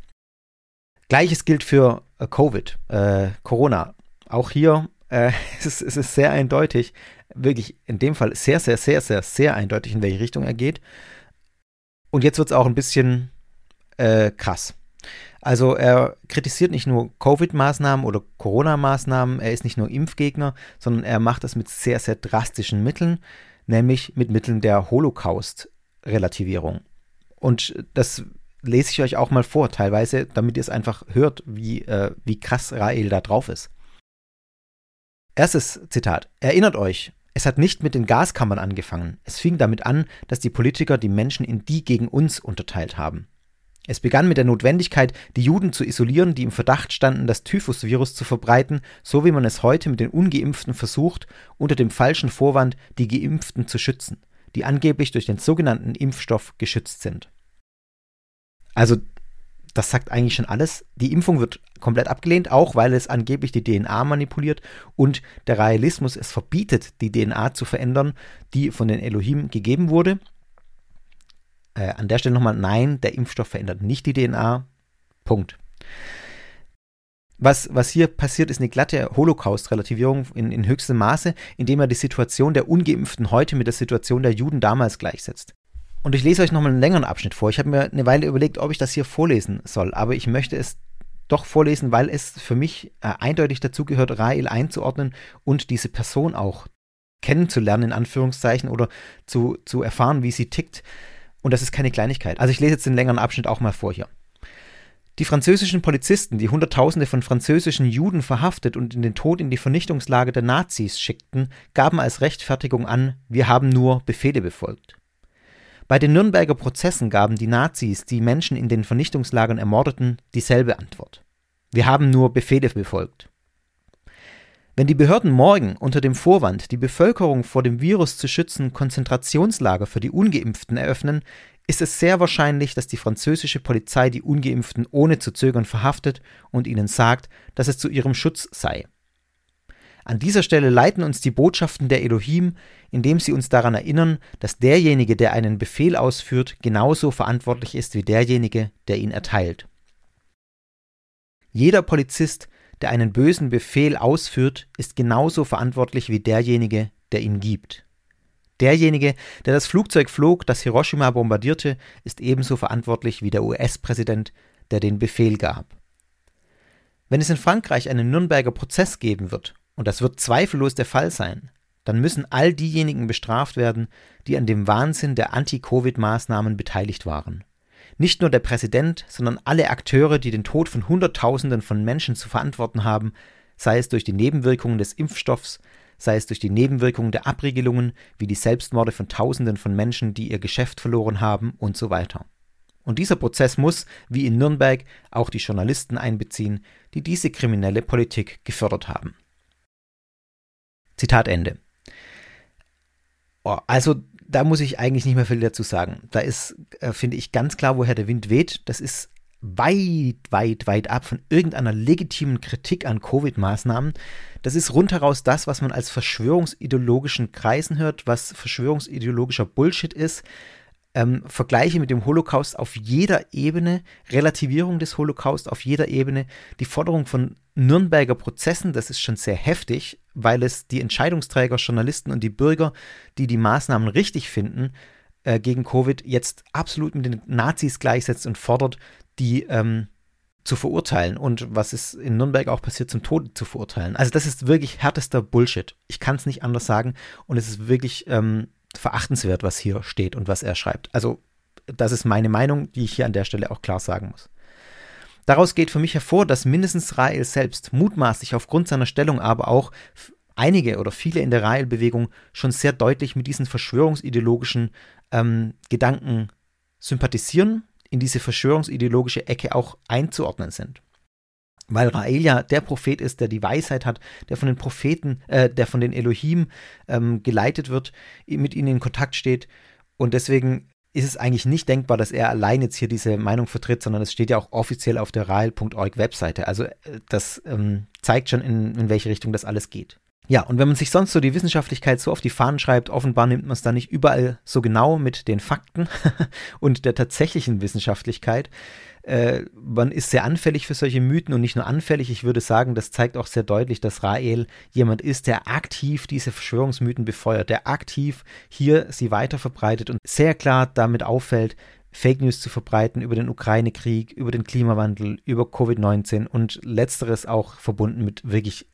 Gleiches gilt für äh, Covid, äh, Corona. Auch hier äh, es, ist, es ist sehr eindeutig, wirklich in dem Fall sehr, sehr, sehr, sehr, sehr eindeutig, in welche Richtung er geht. Und jetzt wird es auch ein bisschen äh, krass. Also er kritisiert nicht nur Covid-Maßnahmen oder Corona-Maßnahmen, er ist nicht nur Impfgegner, sondern er macht das mit sehr, sehr drastischen Mitteln, nämlich mit Mitteln der Holocaust-Relativierung. Und das lese ich euch auch mal vor, teilweise, damit ihr es einfach hört, wie, äh, wie krass Rael da drauf ist. Erstes Zitat. Erinnert euch, es hat nicht mit den Gaskammern angefangen. Es fing damit an, dass die Politiker die Menschen in die gegen uns unterteilt haben. Es begann mit der Notwendigkeit, die Juden zu isolieren, die im Verdacht standen, das Typhusvirus zu verbreiten, so wie man es heute mit den ungeimpften versucht, unter dem falschen Vorwand, die geimpften zu schützen, die angeblich durch den sogenannten Impfstoff geschützt sind. Also das sagt eigentlich schon alles. Die Impfung wird komplett abgelehnt, auch weil es angeblich die DNA manipuliert und der Realismus es verbietet, die DNA zu verändern, die von den Elohim gegeben wurde. Äh, an der Stelle nochmal, nein, der Impfstoff verändert nicht die DNA. Punkt. Was, was hier passiert, ist eine glatte Holocaust-Relativierung in, in höchstem Maße, indem er die Situation der Ungeimpften heute mit der Situation der Juden damals gleichsetzt. Und ich lese euch nochmal einen längeren Abschnitt vor. Ich habe mir eine Weile überlegt, ob ich das hier vorlesen soll, aber ich möchte es doch vorlesen, weil es für mich äh, eindeutig dazu gehört, Rael einzuordnen und diese Person auch kennenzulernen, in Anführungszeichen, oder zu, zu erfahren, wie sie tickt. Und das ist keine Kleinigkeit. Also ich lese jetzt den längeren Abschnitt auch mal vor hier. Die französischen Polizisten, die Hunderttausende von französischen Juden verhaftet und in den Tod in die Vernichtungslage der Nazis schickten, gaben als Rechtfertigung an, wir haben nur Befehle befolgt. Bei den Nürnberger Prozessen gaben die Nazis, die Menschen in den Vernichtungslagern ermordeten, dieselbe Antwort. Wir haben nur Befehle befolgt. Wenn die Behörden morgen unter dem Vorwand, die Bevölkerung vor dem Virus zu schützen, Konzentrationslager für die ungeimpften eröffnen, ist es sehr wahrscheinlich, dass die französische Polizei die ungeimpften ohne zu zögern verhaftet und ihnen sagt, dass es zu ihrem Schutz sei. An dieser Stelle leiten uns die Botschaften der Elohim, indem sie uns daran erinnern, dass derjenige, der einen Befehl ausführt, genauso verantwortlich ist wie derjenige, der ihn erteilt. Jeder Polizist, der einen bösen Befehl ausführt, ist genauso verantwortlich wie derjenige, der ihn gibt. Derjenige, der das Flugzeug flog, das Hiroshima bombardierte, ist ebenso verantwortlich wie der US-Präsident, der den Befehl gab. Wenn es in Frankreich einen Nürnberger Prozess geben wird und das wird zweifellos der Fall sein, dann müssen all diejenigen bestraft werden, die an dem Wahnsinn der Anti-Covid-Maßnahmen beteiligt waren. Nicht nur der Präsident, sondern alle Akteure, die den Tod von Hunderttausenden von Menschen zu verantworten haben, sei es durch die Nebenwirkungen des Impfstoffs, sei es durch die Nebenwirkungen der Abriegelungen, wie die Selbstmorde von Tausenden von Menschen, die ihr Geschäft verloren haben und so weiter. Und dieser Prozess muss, wie in Nürnberg, auch die Journalisten einbeziehen, die diese kriminelle Politik gefördert haben. Zitat Ende. Oh, also da muss ich eigentlich nicht mehr viel dazu sagen. Da ist, äh, finde ich, ganz klar, woher der Wind weht. Das ist weit, weit, weit ab von irgendeiner legitimen Kritik an Covid-Maßnahmen. Das ist rundheraus das, was man als verschwörungsideologischen Kreisen hört, was verschwörungsideologischer Bullshit ist, ähm, Vergleiche mit dem Holocaust auf jeder Ebene, Relativierung des Holocaust auf jeder Ebene, die Forderung von Nürnberger Prozessen, das ist schon sehr heftig, weil es die Entscheidungsträger, Journalisten und die Bürger, die die Maßnahmen richtig finden, äh, gegen Covid jetzt absolut mit den Nazis gleichsetzt und fordert, die ähm, zu verurteilen und was ist in Nürnberg auch passiert, zum Tode zu verurteilen. Also das ist wirklich härtester Bullshit. Ich kann es nicht anders sagen und es ist wirklich ähm, verachtenswert, was hier steht und was er schreibt. Also, das ist meine Meinung, die ich hier an der Stelle auch klar sagen muss. Daraus geht für mich hervor, dass mindestens Rael selbst mutmaßlich aufgrund seiner Stellung, aber auch einige oder viele in der Rael-Bewegung schon sehr deutlich mit diesen verschwörungsideologischen ähm, Gedanken sympathisieren, in diese verschwörungsideologische Ecke auch einzuordnen sind weil Rael ja der Prophet ist, der die Weisheit hat, der von den Propheten, äh, der von den Elohim ähm, geleitet wird, mit ihnen in Kontakt steht. Und deswegen ist es eigentlich nicht denkbar, dass er allein jetzt hier diese Meinung vertritt, sondern es steht ja auch offiziell auf der Rael.org Webseite. Also äh, das ähm, zeigt schon, in, in welche Richtung das alles geht. Ja, und wenn man sich sonst so die Wissenschaftlichkeit so auf die Fahnen schreibt, offenbar nimmt man es da nicht überall so genau mit den Fakten und der tatsächlichen Wissenschaftlichkeit. Äh, man ist sehr anfällig für solche Mythen und nicht nur anfällig, ich würde sagen, das zeigt auch sehr deutlich, dass Rael jemand ist, der aktiv diese Verschwörungsmythen befeuert, der aktiv hier sie weiter verbreitet und sehr klar damit auffällt, Fake News zu verbreiten über den Ukraine-Krieg, über den Klimawandel, über Covid-19 und letzteres auch verbunden mit wirklich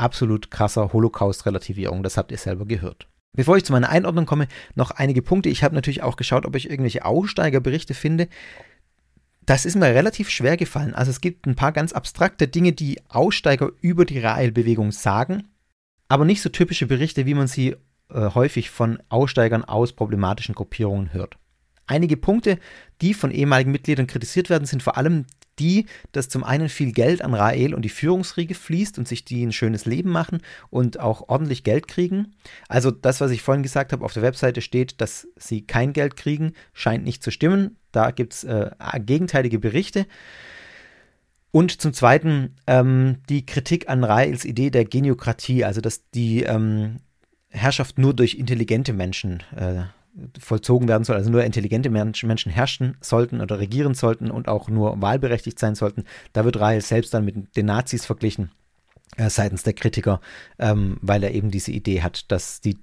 absolut krasser Holocaust-Relativierung. Das habt ihr selber gehört. Bevor ich zu meiner Einordnung komme, noch einige Punkte. Ich habe natürlich auch geschaut, ob ich irgendwelche Aussteigerberichte finde. Das ist mir relativ schwer gefallen. Also es gibt ein paar ganz abstrakte Dinge, die Aussteiger über die Rael-Bewegung sagen, aber nicht so typische Berichte, wie man sie äh, häufig von Aussteigern aus problematischen Gruppierungen hört. Einige Punkte, die von ehemaligen Mitgliedern kritisiert werden, sind vor allem die, dass zum einen viel Geld an Rael und die Führungsriege fließt und sich die ein schönes Leben machen und auch ordentlich Geld kriegen. Also das, was ich vorhin gesagt habe, auf der Webseite steht, dass sie kein Geld kriegen, scheint nicht zu stimmen. Da gibt es äh, gegenteilige Berichte. Und zum Zweiten ähm, die Kritik an Raels Idee der Geniokratie, also dass die ähm, Herrschaft nur durch intelligente Menschen äh, vollzogen werden soll, also nur intelligente Menschen herrschen sollten oder regieren sollten und auch nur wahlberechtigt sein sollten. Da wird Rahel selbst dann mit den Nazis verglichen äh, seitens der Kritiker, ähm, weil er eben diese Idee hat, dass die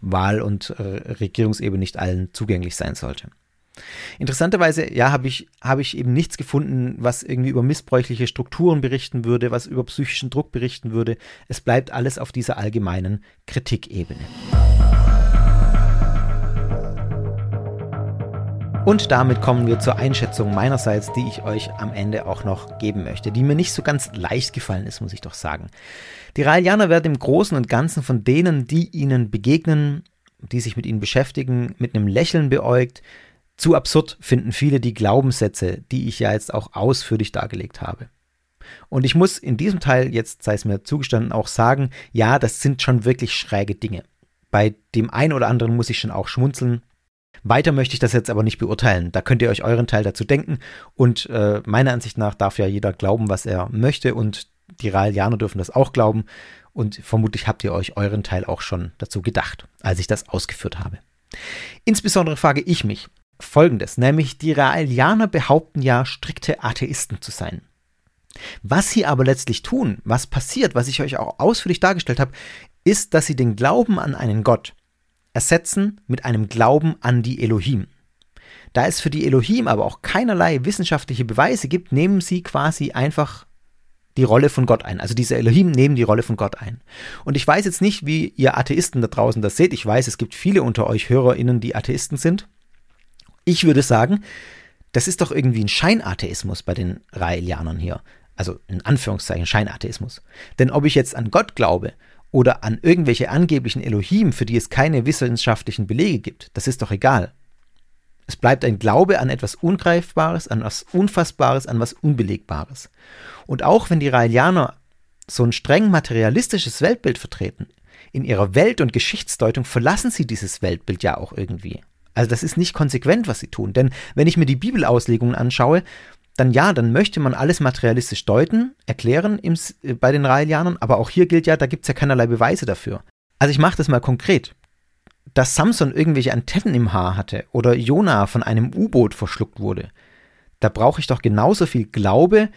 Wahl- und äh, Regierungsebene nicht allen zugänglich sein sollte. Interessanterweise, ja, habe ich, hab ich eben nichts gefunden, was irgendwie über missbräuchliche Strukturen berichten würde, was über psychischen Druck berichten würde. Es bleibt alles auf dieser allgemeinen Kritikebene. Und damit kommen wir zur Einschätzung meinerseits, die ich euch am Ende auch noch geben möchte, die mir nicht so ganz leicht gefallen ist, muss ich doch sagen. Die Raelianer werden im Großen und Ganzen von denen, die ihnen begegnen, die sich mit ihnen beschäftigen, mit einem Lächeln beäugt. Zu absurd finden viele die Glaubenssätze, die ich ja jetzt auch ausführlich dargelegt habe. Und ich muss in diesem Teil, jetzt sei es mir zugestanden, auch sagen, ja, das sind schon wirklich schräge Dinge. Bei dem einen oder anderen muss ich schon auch schmunzeln. Weiter möchte ich das jetzt aber nicht beurteilen. Da könnt ihr euch euren Teil dazu denken. Und äh, meiner Ansicht nach darf ja jeder glauben, was er möchte. Und die Raelianer dürfen das auch glauben. Und vermutlich habt ihr euch euren Teil auch schon dazu gedacht, als ich das ausgeführt habe. Insbesondere frage ich mich Folgendes, nämlich die Raelianer behaupten ja, strikte Atheisten zu sein. Was sie aber letztlich tun, was passiert, was ich euch auch ausführlich dargestellt habe, ist, dass sie den Glauben an einen Gott ersetzen mit einem Glauben an die Elohim. Da es für die Elohim aber auch keinerlei wissenschaftliche Beweise gibt, nehmen sie quasi einfach die Rolle von Gott ein. Also diese Elohim nehmen die Rolle von Gott ein. Und ich weiß jetzt nicht, wie ihr Atheisten da draußen das seht. Ich weiß, es gibt viele unter euch HörerInnen, die Atheisten sind. Ich würde sagen, das ist doch irgendwie ein Scheinatheismus bei den Raelianern hier. Also in Anführungszeichen Scheinatheismus. Denn ob ich jetzt an Gott glaube oder an irgendwelche angeblichen Elohim, für die es keine wissenschaftlichen Belege gibt, das ist doch egal. Es bleibt ein Glaube an etwas Ungreifbares, an was Unfassbares, an was Unbelegbares. Und auch wenn die Raelianer so ein streng materialistisches Weltbild vertreten, in ihrer Welt- und Geschichtsdeutung verlassen sie dieses Weltbild ja auch irgendwie. Also das ist nicht konsequent, was sie tun. Denn wenn ich mir die Bibelauslegungen anschaue, dann ja, dann möchte man alles materialistisch deuten, erklären im, äh, bei den Raelianern, aber auch hier gilt ja, da gibt es ja keinerlei Beweise dafür. Also ich mache das mal konkret. Dass Samson irgendwelche Antennen im Haar hatte oder Jona von einem U-Boot verschluckt wurde, da brauche ich doch genauso viel Glaube,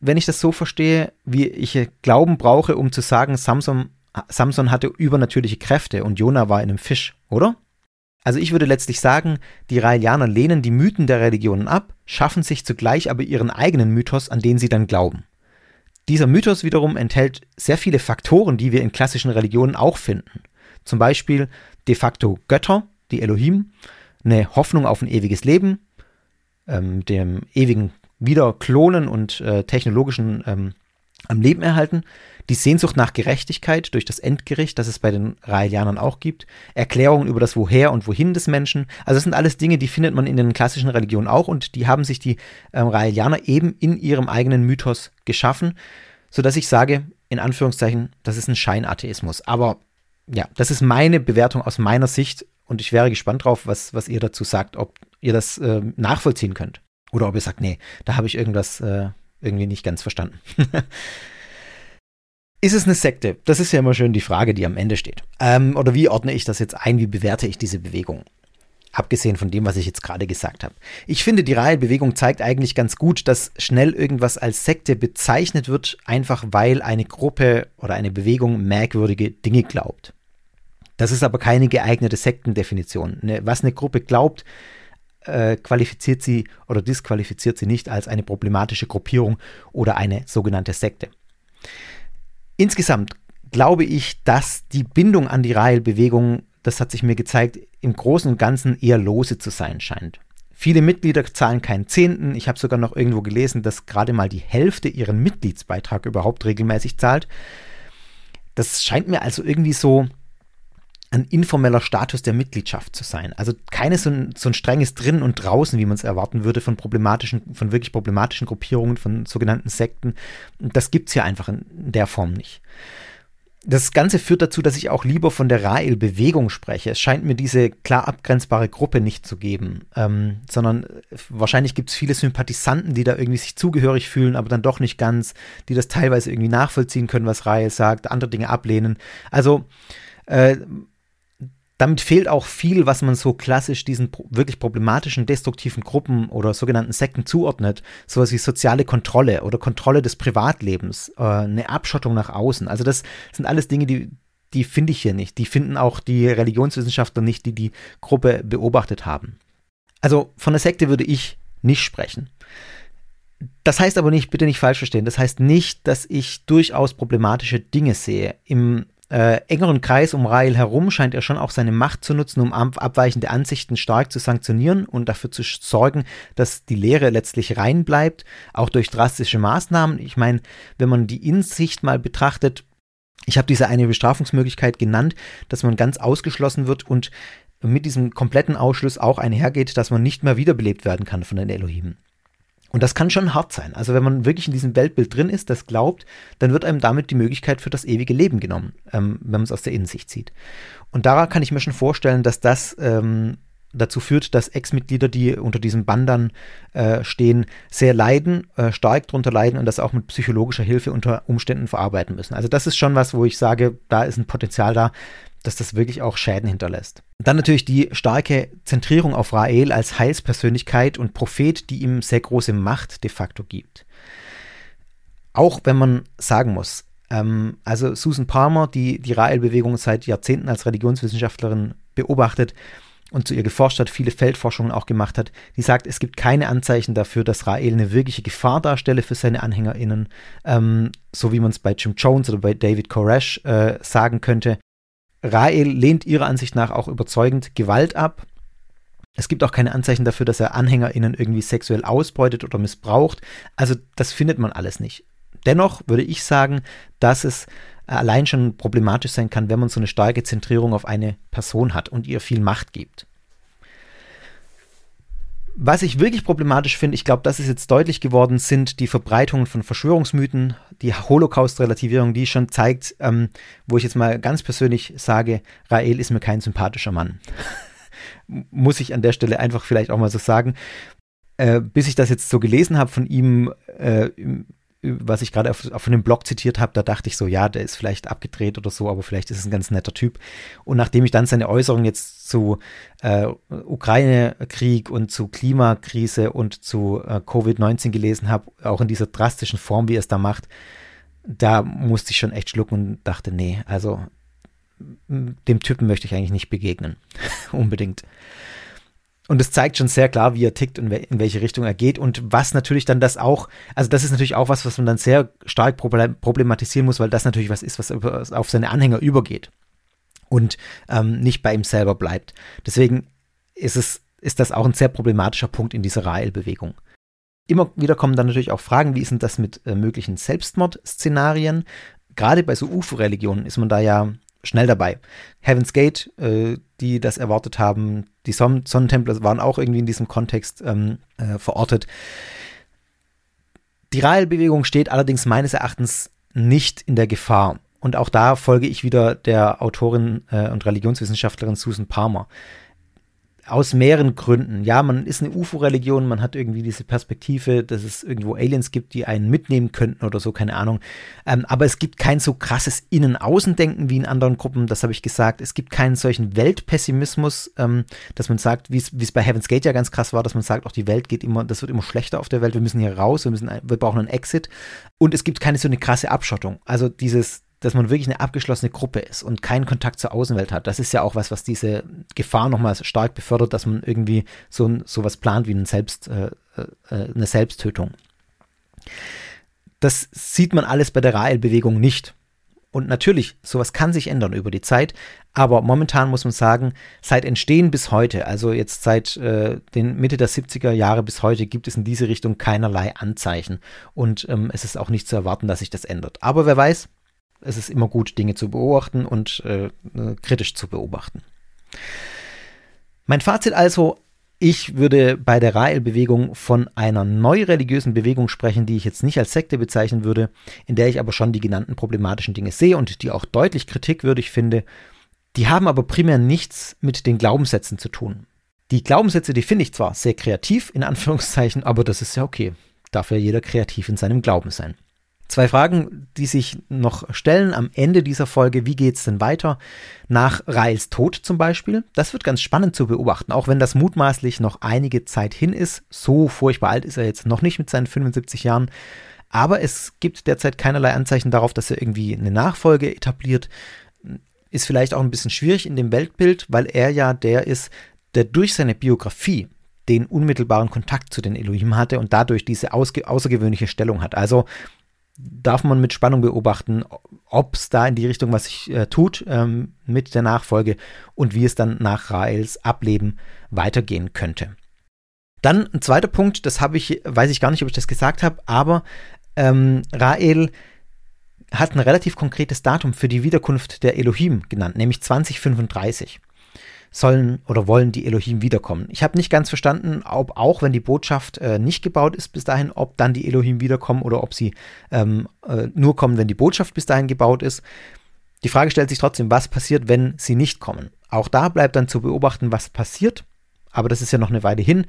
wenn ich das so verstehe, wie ich Glauben brauche, um zu sagen, Samson, Samson hatte übernatürliche Kräfte und Jona war in einem Fisch, oder? Also ich würde letztlich sagen, die Raelianer lehnen die Mythen der Religionen ab, schaffen sich zugleich aber ihren eigenen Mythos, an den sie dann glauben. Dieser Mythos wiederum enthält sehr viele Faktoren, die wir in klassischen Religionen auch finden. Zum Beispiel de facto Götter, die Elohim, eine Hoffnung auf ein ewiges Leben, ähm, dem ewigen Wiederklonen und äh, technologischen ähm, am Leben erhalten, die Sehnsucht nach Gerechtigkeit durch das Endgericht, das es bei den Raelianern auch gibt, Erklärungen über das Woher und Wohin des Menschen. Also das sind alles Dinge, die findet man in den klassischen Religionen auch und die haben sich die äh, Raelianer eben in ihrem eigenen Mythos geschaffen, sodass ich sage, in Anführungszeichen, das ist ein Scheinatheismus. Aber ja, das ist meine Bewertung aus meiner Sicht und ich wäre gespannt drauf, was, was ihr dazu sagt, ob ihr das äh, nachvollziehen könnt. Oder ob ihr sagt, nee, da habe ich irgendwas äh, irgendwie nicht ganz verstanden. Ist es eine Sekte? Das ist ja immer schön die Frage, die am Ende steht. Ähm, oder wie ordne ich das jetzt ein? Wie bewerte ich diese Bewegung? Abgesehen von dem, was ich jetzt gerade gesagt habe. Ich finde, die Rahel-Bewegung zeigt eigentlich ganz gut, dass schnell irgendwas als Sekte bezeichnet wird, einfach weil eine Gruppe oder eine Bewegung merkwürdige Dinge glaubt. Das ist aber keine geeignete Sektendefinition. Ne, was eine Gruppe glaubt, äh, qualifiziert sie oder disqualifiziert sie nicht als eine problematische Gruppierung oder eine sogenannte Sekte. Insgesamt glaube ich, dass die Bindung an die Rahel-Bewegung, das hat sich mir gezeigt, im Großen und Ganzen eher lose zu sein scheint. Viele Mitglieder zahlen keinen Zehnten. Ich habe sogar noch irgendwo gelesen, dass gerade mal die Hälfte ihren Mitgliedsbeitrag überhaupt regelmäßig zahlt. Das scheint mir also irgendwie so ein informeller Status der Mitgliedschaft zu sein. Also keine so ein, so ein strenges Drinnen und Draußen, wie man es erwarten würde von problematischen, von wirklich problematischen Gruppierungen, von sogenannten Sekten. Das gibt es hier einfach in der Form nicht. Das Ganze führt dazu, dass ich auch lieber von der Rael-Bewegung spreche. Es scheint mir diese klar abgrenzbare Gruppe nicht zu geben, ähm, sondern wahrscheinlich gibt es viele Sympathisanten, die da irgendwie sich zugehörig fühlen, aber dann doch nicht ganz, die das teilweise irgendwie nachvollziehen können, was Rael sagt, andere Dinge ablehnen. Also äh, damit fehlt auch viel, was man so klassisch diesen wirklich problematischen, destruktiven Gruppen oder sogenannten Sekten zuordnet. Sowas wie soziale Kontrolle oder Kontrolle des Privatlebens, äh, eine Abschottung nach außen. Also das sind alles Dinge, die, die finde ich hier nicht. Die finden auch die Religionswissenschaftler nicht, die die Gruppe beobachtet haben. Also von der Sekte würde ich nicht sprechen. Das heißt aber nicht, bitte nicht falsch verstehen, das heißt nicht, dass ich durchaus problematische Dinge sehe. Im äh, engeren Kreis um Rael herum scheint er schon auch seine Macht zu nutzen, um abweichende Ansichten stark zu sanktionieren und dafür zu sorgen, dass die Lehre letztlich rein bleibt, auch durch drastische Maßnahmen. Ich meine, wenn man die Insicht mal betrachtet, Ich habe diese eine Bestrafungsmöglichkeit genannt, dass man ganz ausgeschlossen wird und mit diesem kompletten Ausschluss auch einhergeht, dass man nicht mehr wiederbelebt werden kann von den Elohim. Und das kann schon hart sein. Also wenn man wirklich in diesem Weltbild drin ist, das glaubt, dann wird einem damit die Möglichkeit für das ewige Leben genommen, ähm, wenn man es aus der Innensicht sieht. Und daran kann ich mir schon vorstellen, dass das ähm, dazu führt, dass Ex-Mitglieder, die unter diesem Bann dann äh, stehen, sehr leiden, äh, stark darunter leiden und das auch mit psychologischer Hilfe unter Umständen verarbeiten müssen. Also das ist schon was, wo ich sage, da ist ein Potenzial da, dass das wirklich auch Schäden hinterlässt. Dann natürlich die starke Zentrierung auf Rael als Heilspersönlichkeit und Prophet, die ihm sehr große Macht de facto gibt. Auch wenn man sagen muss, ähm, also Susan Palmer, die die Rael-Bewegung seit Jahrzehnten als Religionswissenschaftlerin beobachtet und zu ihr geforscht hat, viele Feldforschungen auch gemacht hat, die sagt, es gibt keine Anzeichen dafür, dass Rael eine wirkliche Gefahr darstelle für seine AnhängerInnen, ähm, so wie man es bei Jim Jones oder bei David Koresh äh, sagen könnte. Rael lehnt ihrer Ansicht nach auch überzeugend Gewalt ab. Es gibt auch keine Anzeichen dafür, dass er AnhängerInnen irgendwie sexuell ausbeutet oder missbraucht. Also das findet man alles nicht. Dennoch würde ich sagen, dass es allein schon problematisch sein kann, wenn man so eine starke Zentrierung auf eine Person hat und ihr viel Macht gibt. Was ich wirklich problematisch finde, ich glaube, das ist jetzt deutlich geworden, sind die Verbreitungen von Verschwörungsmythen, die Holocaust-Relativierung, die schon zeigt, ähm, wo ich jetzt mal ganz persönlich sage, Rael ist mir kein sympathischer Mann. Muss ich an der Stelle einfach vielleicht auch mal so sagen. Äh, bis ich das jetzt so gelesen habe von ihm, äh, was ich gerade auf, auf einem Blog zitiert habe, da dachte ich so, ja, der ist vielleicht abgedreht oder so, aber vielleicht ist es ein ganz netter Typ. Und nachdem ich dann seine Äußerungen jetzt zu äh, Ukraine-Krieg und zu Klimakrise und zu äh, Covid-19 gelesen habe, auch in dieser drastischen Form, wie er es da macht, da musste ich schon echt schlucken und dachte, nee, also dem Typen möchte ich eigentlich nicht begegnen. Unbedingt. Und es zeigt schon sehr klar, wie er tickt und in welche Richtung er geht und was natürlich dann das auch, also das ist natürlich auch was, was man dann sehr stark problematisieren muss, weil das natürlich was ist, was auf seine Anhänger übergeht und ähm, nicht bei ihm selber bleibt. Deswegen ist es, ist das auch ein sehr problematischer Punkt in dieser Rael-Bewegung. Immer wieder kommen dann natürlich auch Fragen, wie ist denn das mit äh, möglichen Selbstmordszenarien? Gerade bei so UFO-Religionen ist man da ja schnell dabei. Heaven's Gate, äh, die das erwartet haben, die Son Sonnentempler waren auch irgendwie in diesem Kontext ähm, äh, verortet. Die Rael-Bewegung steht allerdings meines Erachtens nicht in der Gefahr. Und auch da folge ich wieder der Autorin äh, und Religionswissenschaftlerin Susan Palmer aus mehreren Gründen. Ja, man ist eine UFO-Religion, man hat irgendwie diese Perspektive, dass es irgendwo Aliens gibt, die einen mitnehmen könnten oder so, keine Ahnung. Ähm, aber es gibt kein so krasses Innen-Außen-Denken wie in anderen Gruppen, das habe ich gesagt. Es gibt keinen solchen Weltpessimismus, ähm, dass man sagt, wie es bei Heaven's Gate ja ganz krass war, dass man sagt, auch die Welt geht immer, das wird immer schlechter auf der Welt, wir müssen hier raus, wir, müssen, wir brauchen einen Exit. Und es gibt keine so eine krasse Abschottung. Also dieses, dass man wirklich eine abgeschlossene Gruppe ist und keinen Kontakt zur Außenwelt hat. Das ist ja auch was, was diese Gefahr nochmal stark befördert, dass man irgendwie so, so was plant wie Selbst, äh, äh, eine Selbsttötung. Das sieht man alles bei der Rael-Bewegung nicht. Und natürlich, sowas kann sich ändern über die Zeit, aber momentan muss man sagen, seit Entstehen bis heute, also jetzt seit äh, den Mitte der 70er Jahre bis heute, gibt es in diese Richtung keinerlei Anzeichen. Und ähm, es ist auch nicht zu erwarten, dass sich das ändert. Aber wer weiß, es ist immer gut, Dinge zu beobachten und äh, äh, kritisch zu beobachten. Mein Fazit also, ich würde bei der Rael-Bewegung von einer neu religiösen Bewegung sprechen, die ich jetzt nicht als Sekte bezeichnen würde, in der ich aber schon die genannten problematischen Dinge sehe und die auch deutlich kritikwürdig finde. Die haben aber primär nichts mit den Glaubenssätzen zu tun. Die Glaubenssätze, die finde ich zwar sehr kreativ, in Anführungszeichen, aber das ist ja okay. Darf ja jeder kreativ in seinem Glauben sein. Zwei Fragen, die sich noch stellen am Ende dieser Folge. Wie geht es denn weiter? Nach Rails Tod zum Beispiel. Das wird ganz spannend zu beobachten, auch wenn das mutmaßlich noch einige Zeit hin ist. So furchtbar alt ist er jetzt noch nicht mit seinen 75 Jahren. Aber es gibt derzeit keinerlei Anzeichen darauf, dass er irgendwie eine Nachfolge etabliert. Ist vielleicht auch ein bisschen schwierig in dem Weltbild, weil er ja der ist, der durch seine Biografie den unmittelbaren Kontakt zu den Elohim hatte und dadurch diese außergewöhnliche Stellung hat. Also darf man mit Spannung beobachten, ob es da in die Richtung was sich äh, tut ähm, mit der Nachfolge und wie es dann nach Raels Ableben weitergehen könnte. Dann ein zweiter Punkt, das habe ich, weiß ich gar nicht, ob ich das gesagt habe, aber ähm, Rael hat ein relativ konkretes Datum für die Wiederkunft der Elohim genannt, nämlich 2035 sollen oder wollen die Elohim wiederkommen. Ich habe nicht ganz verstanden, ob auch wenn die Botschaft äh, nicht gebaut ist bis dahin, ob dann die Elohim wiederkommen oder ob sie ähm, äh, nur kommen, wenn die Botschaft bis dahin gebaut ist. Die Frage stellt sich trotzdem, was passiert, wenn sie nicht kommen. Auch da bleibt dann zu beobachten, was passiert. Aber das ist ja noch eine Weile hin.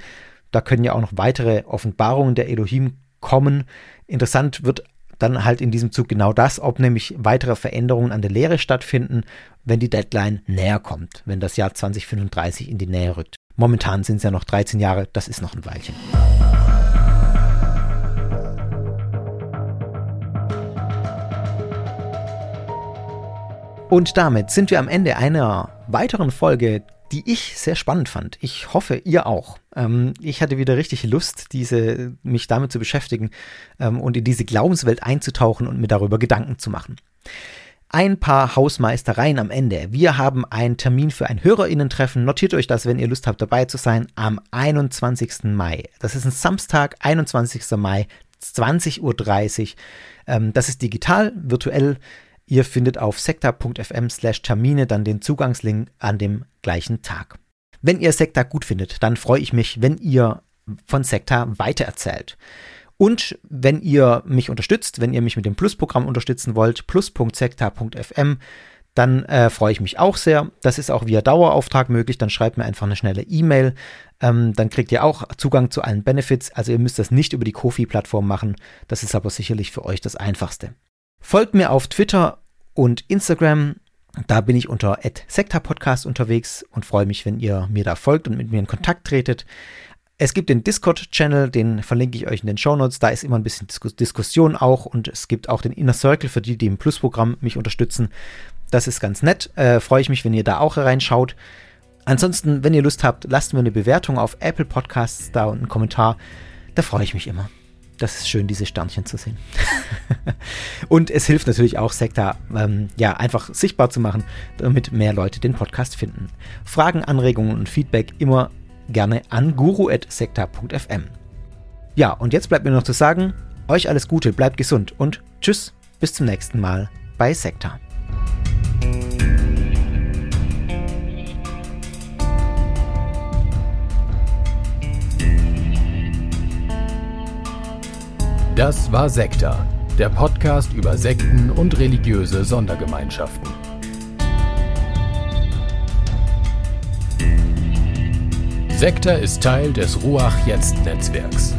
Da können ja auch noch weitere Offenbarungen der Elohim kommen. Interessant wird dann halt in diesem Zug genau das, ob nämlich weitere Veränderungen an der Lehre stattfinden, wenn die Deadline näher kommt, wenn das Jahr 2035 in die Nähe rückt. Momentan sind es ja noch 13 Jahre, das ist noch ein Weilchen. Und damit sind wir am Ende einer weiteren Folge die ich sehr spannend fand. Ich hoffe, ihr auch. Ähm, ich hatte wieder richtig Lust, diese, mich damit zu beschäftigen ähm, und in diese Glaubenswelt einzutauchen und mir darüber Gedanken zu machen. Ein paar Hausmeistereien am Ende. Wir haben einen Termin für ein Hörerinnentreffen. Notiert euch das, wenn ihr Lust habt, dabei zu sein, am 21. Mai. Das ist ein Samstag, 21. Mai, 20.30 Uhr. Ähm, das ist digital, virtuell Ihr findet auf sekta.fm slash Termine dann den Zugangslink an dem gleichen Tag. Wenn ihr Sekta gut findet, dann freue ich mich, wenn ihr von Sekta weitererzählt. Und wenn ihr mich unterstützt, wenn ihr mich mit dem Plus-Programm unterstützen wollt, plus.sekta.fm, dann äh, freue ich mich auch sehr. Das ist auch via Dauerauftrag möglich. Dann schreibt mir einfach eine schnelle E-Mail. Ähm, dann kriegt ihr auch Zugang zu allen Benefits. Also ihr müsst das nicht über die Kofi-Plattform machen. Das ist aber sicherlich für euch das Einfachste. Folgt mir auf Twitter und Instagram. Da bin ich unter @sektapodcast unterwegs und freue mich, wenn ihr mir da folgt und mit mir in Kontakt tretet. Es gibt den Discord-Channel, den verlinke ich euch in den Show Notes. Da ist immer ein bisschen Dis Diskussion auch und es gibt auch den Inner Circle für die, die im Plus-Programm mich unterstützen. Das ist ganz nett. Äh, freue ich mich, wenn ihr da auch reinschaut. Ansonsten, wenn ihr Lust habt, lasst mir eine Bewertung auf Apple Podcasts da und einen Kommentar. Da freue ich mich immer das ist schön, diese Sternchen zu sehen. und es hilft natürlich auch, Sekta ähm, ja, einfach sichtbar zu machen, damit mehr Leute den Podcast finden. Fragen, Anregungen und Feedback immer gerne an guru.sekta.fm. Ja, und jetzt bleibt mir noch zu sagen, euch alles Gute, bleibt gesund und tschüss, bis zum nächsten Mal bei Sekta. Das war Sekta, der Podcast über Sekten und religiöse Sondergemeinschaften. Sekta ist Teil des Ruach Jetzt Netzwerks.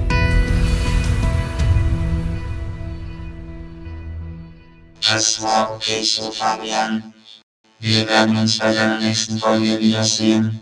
Das war okay so, Fabian. Wir werden uns bei der nächsten Folge wiedersehen.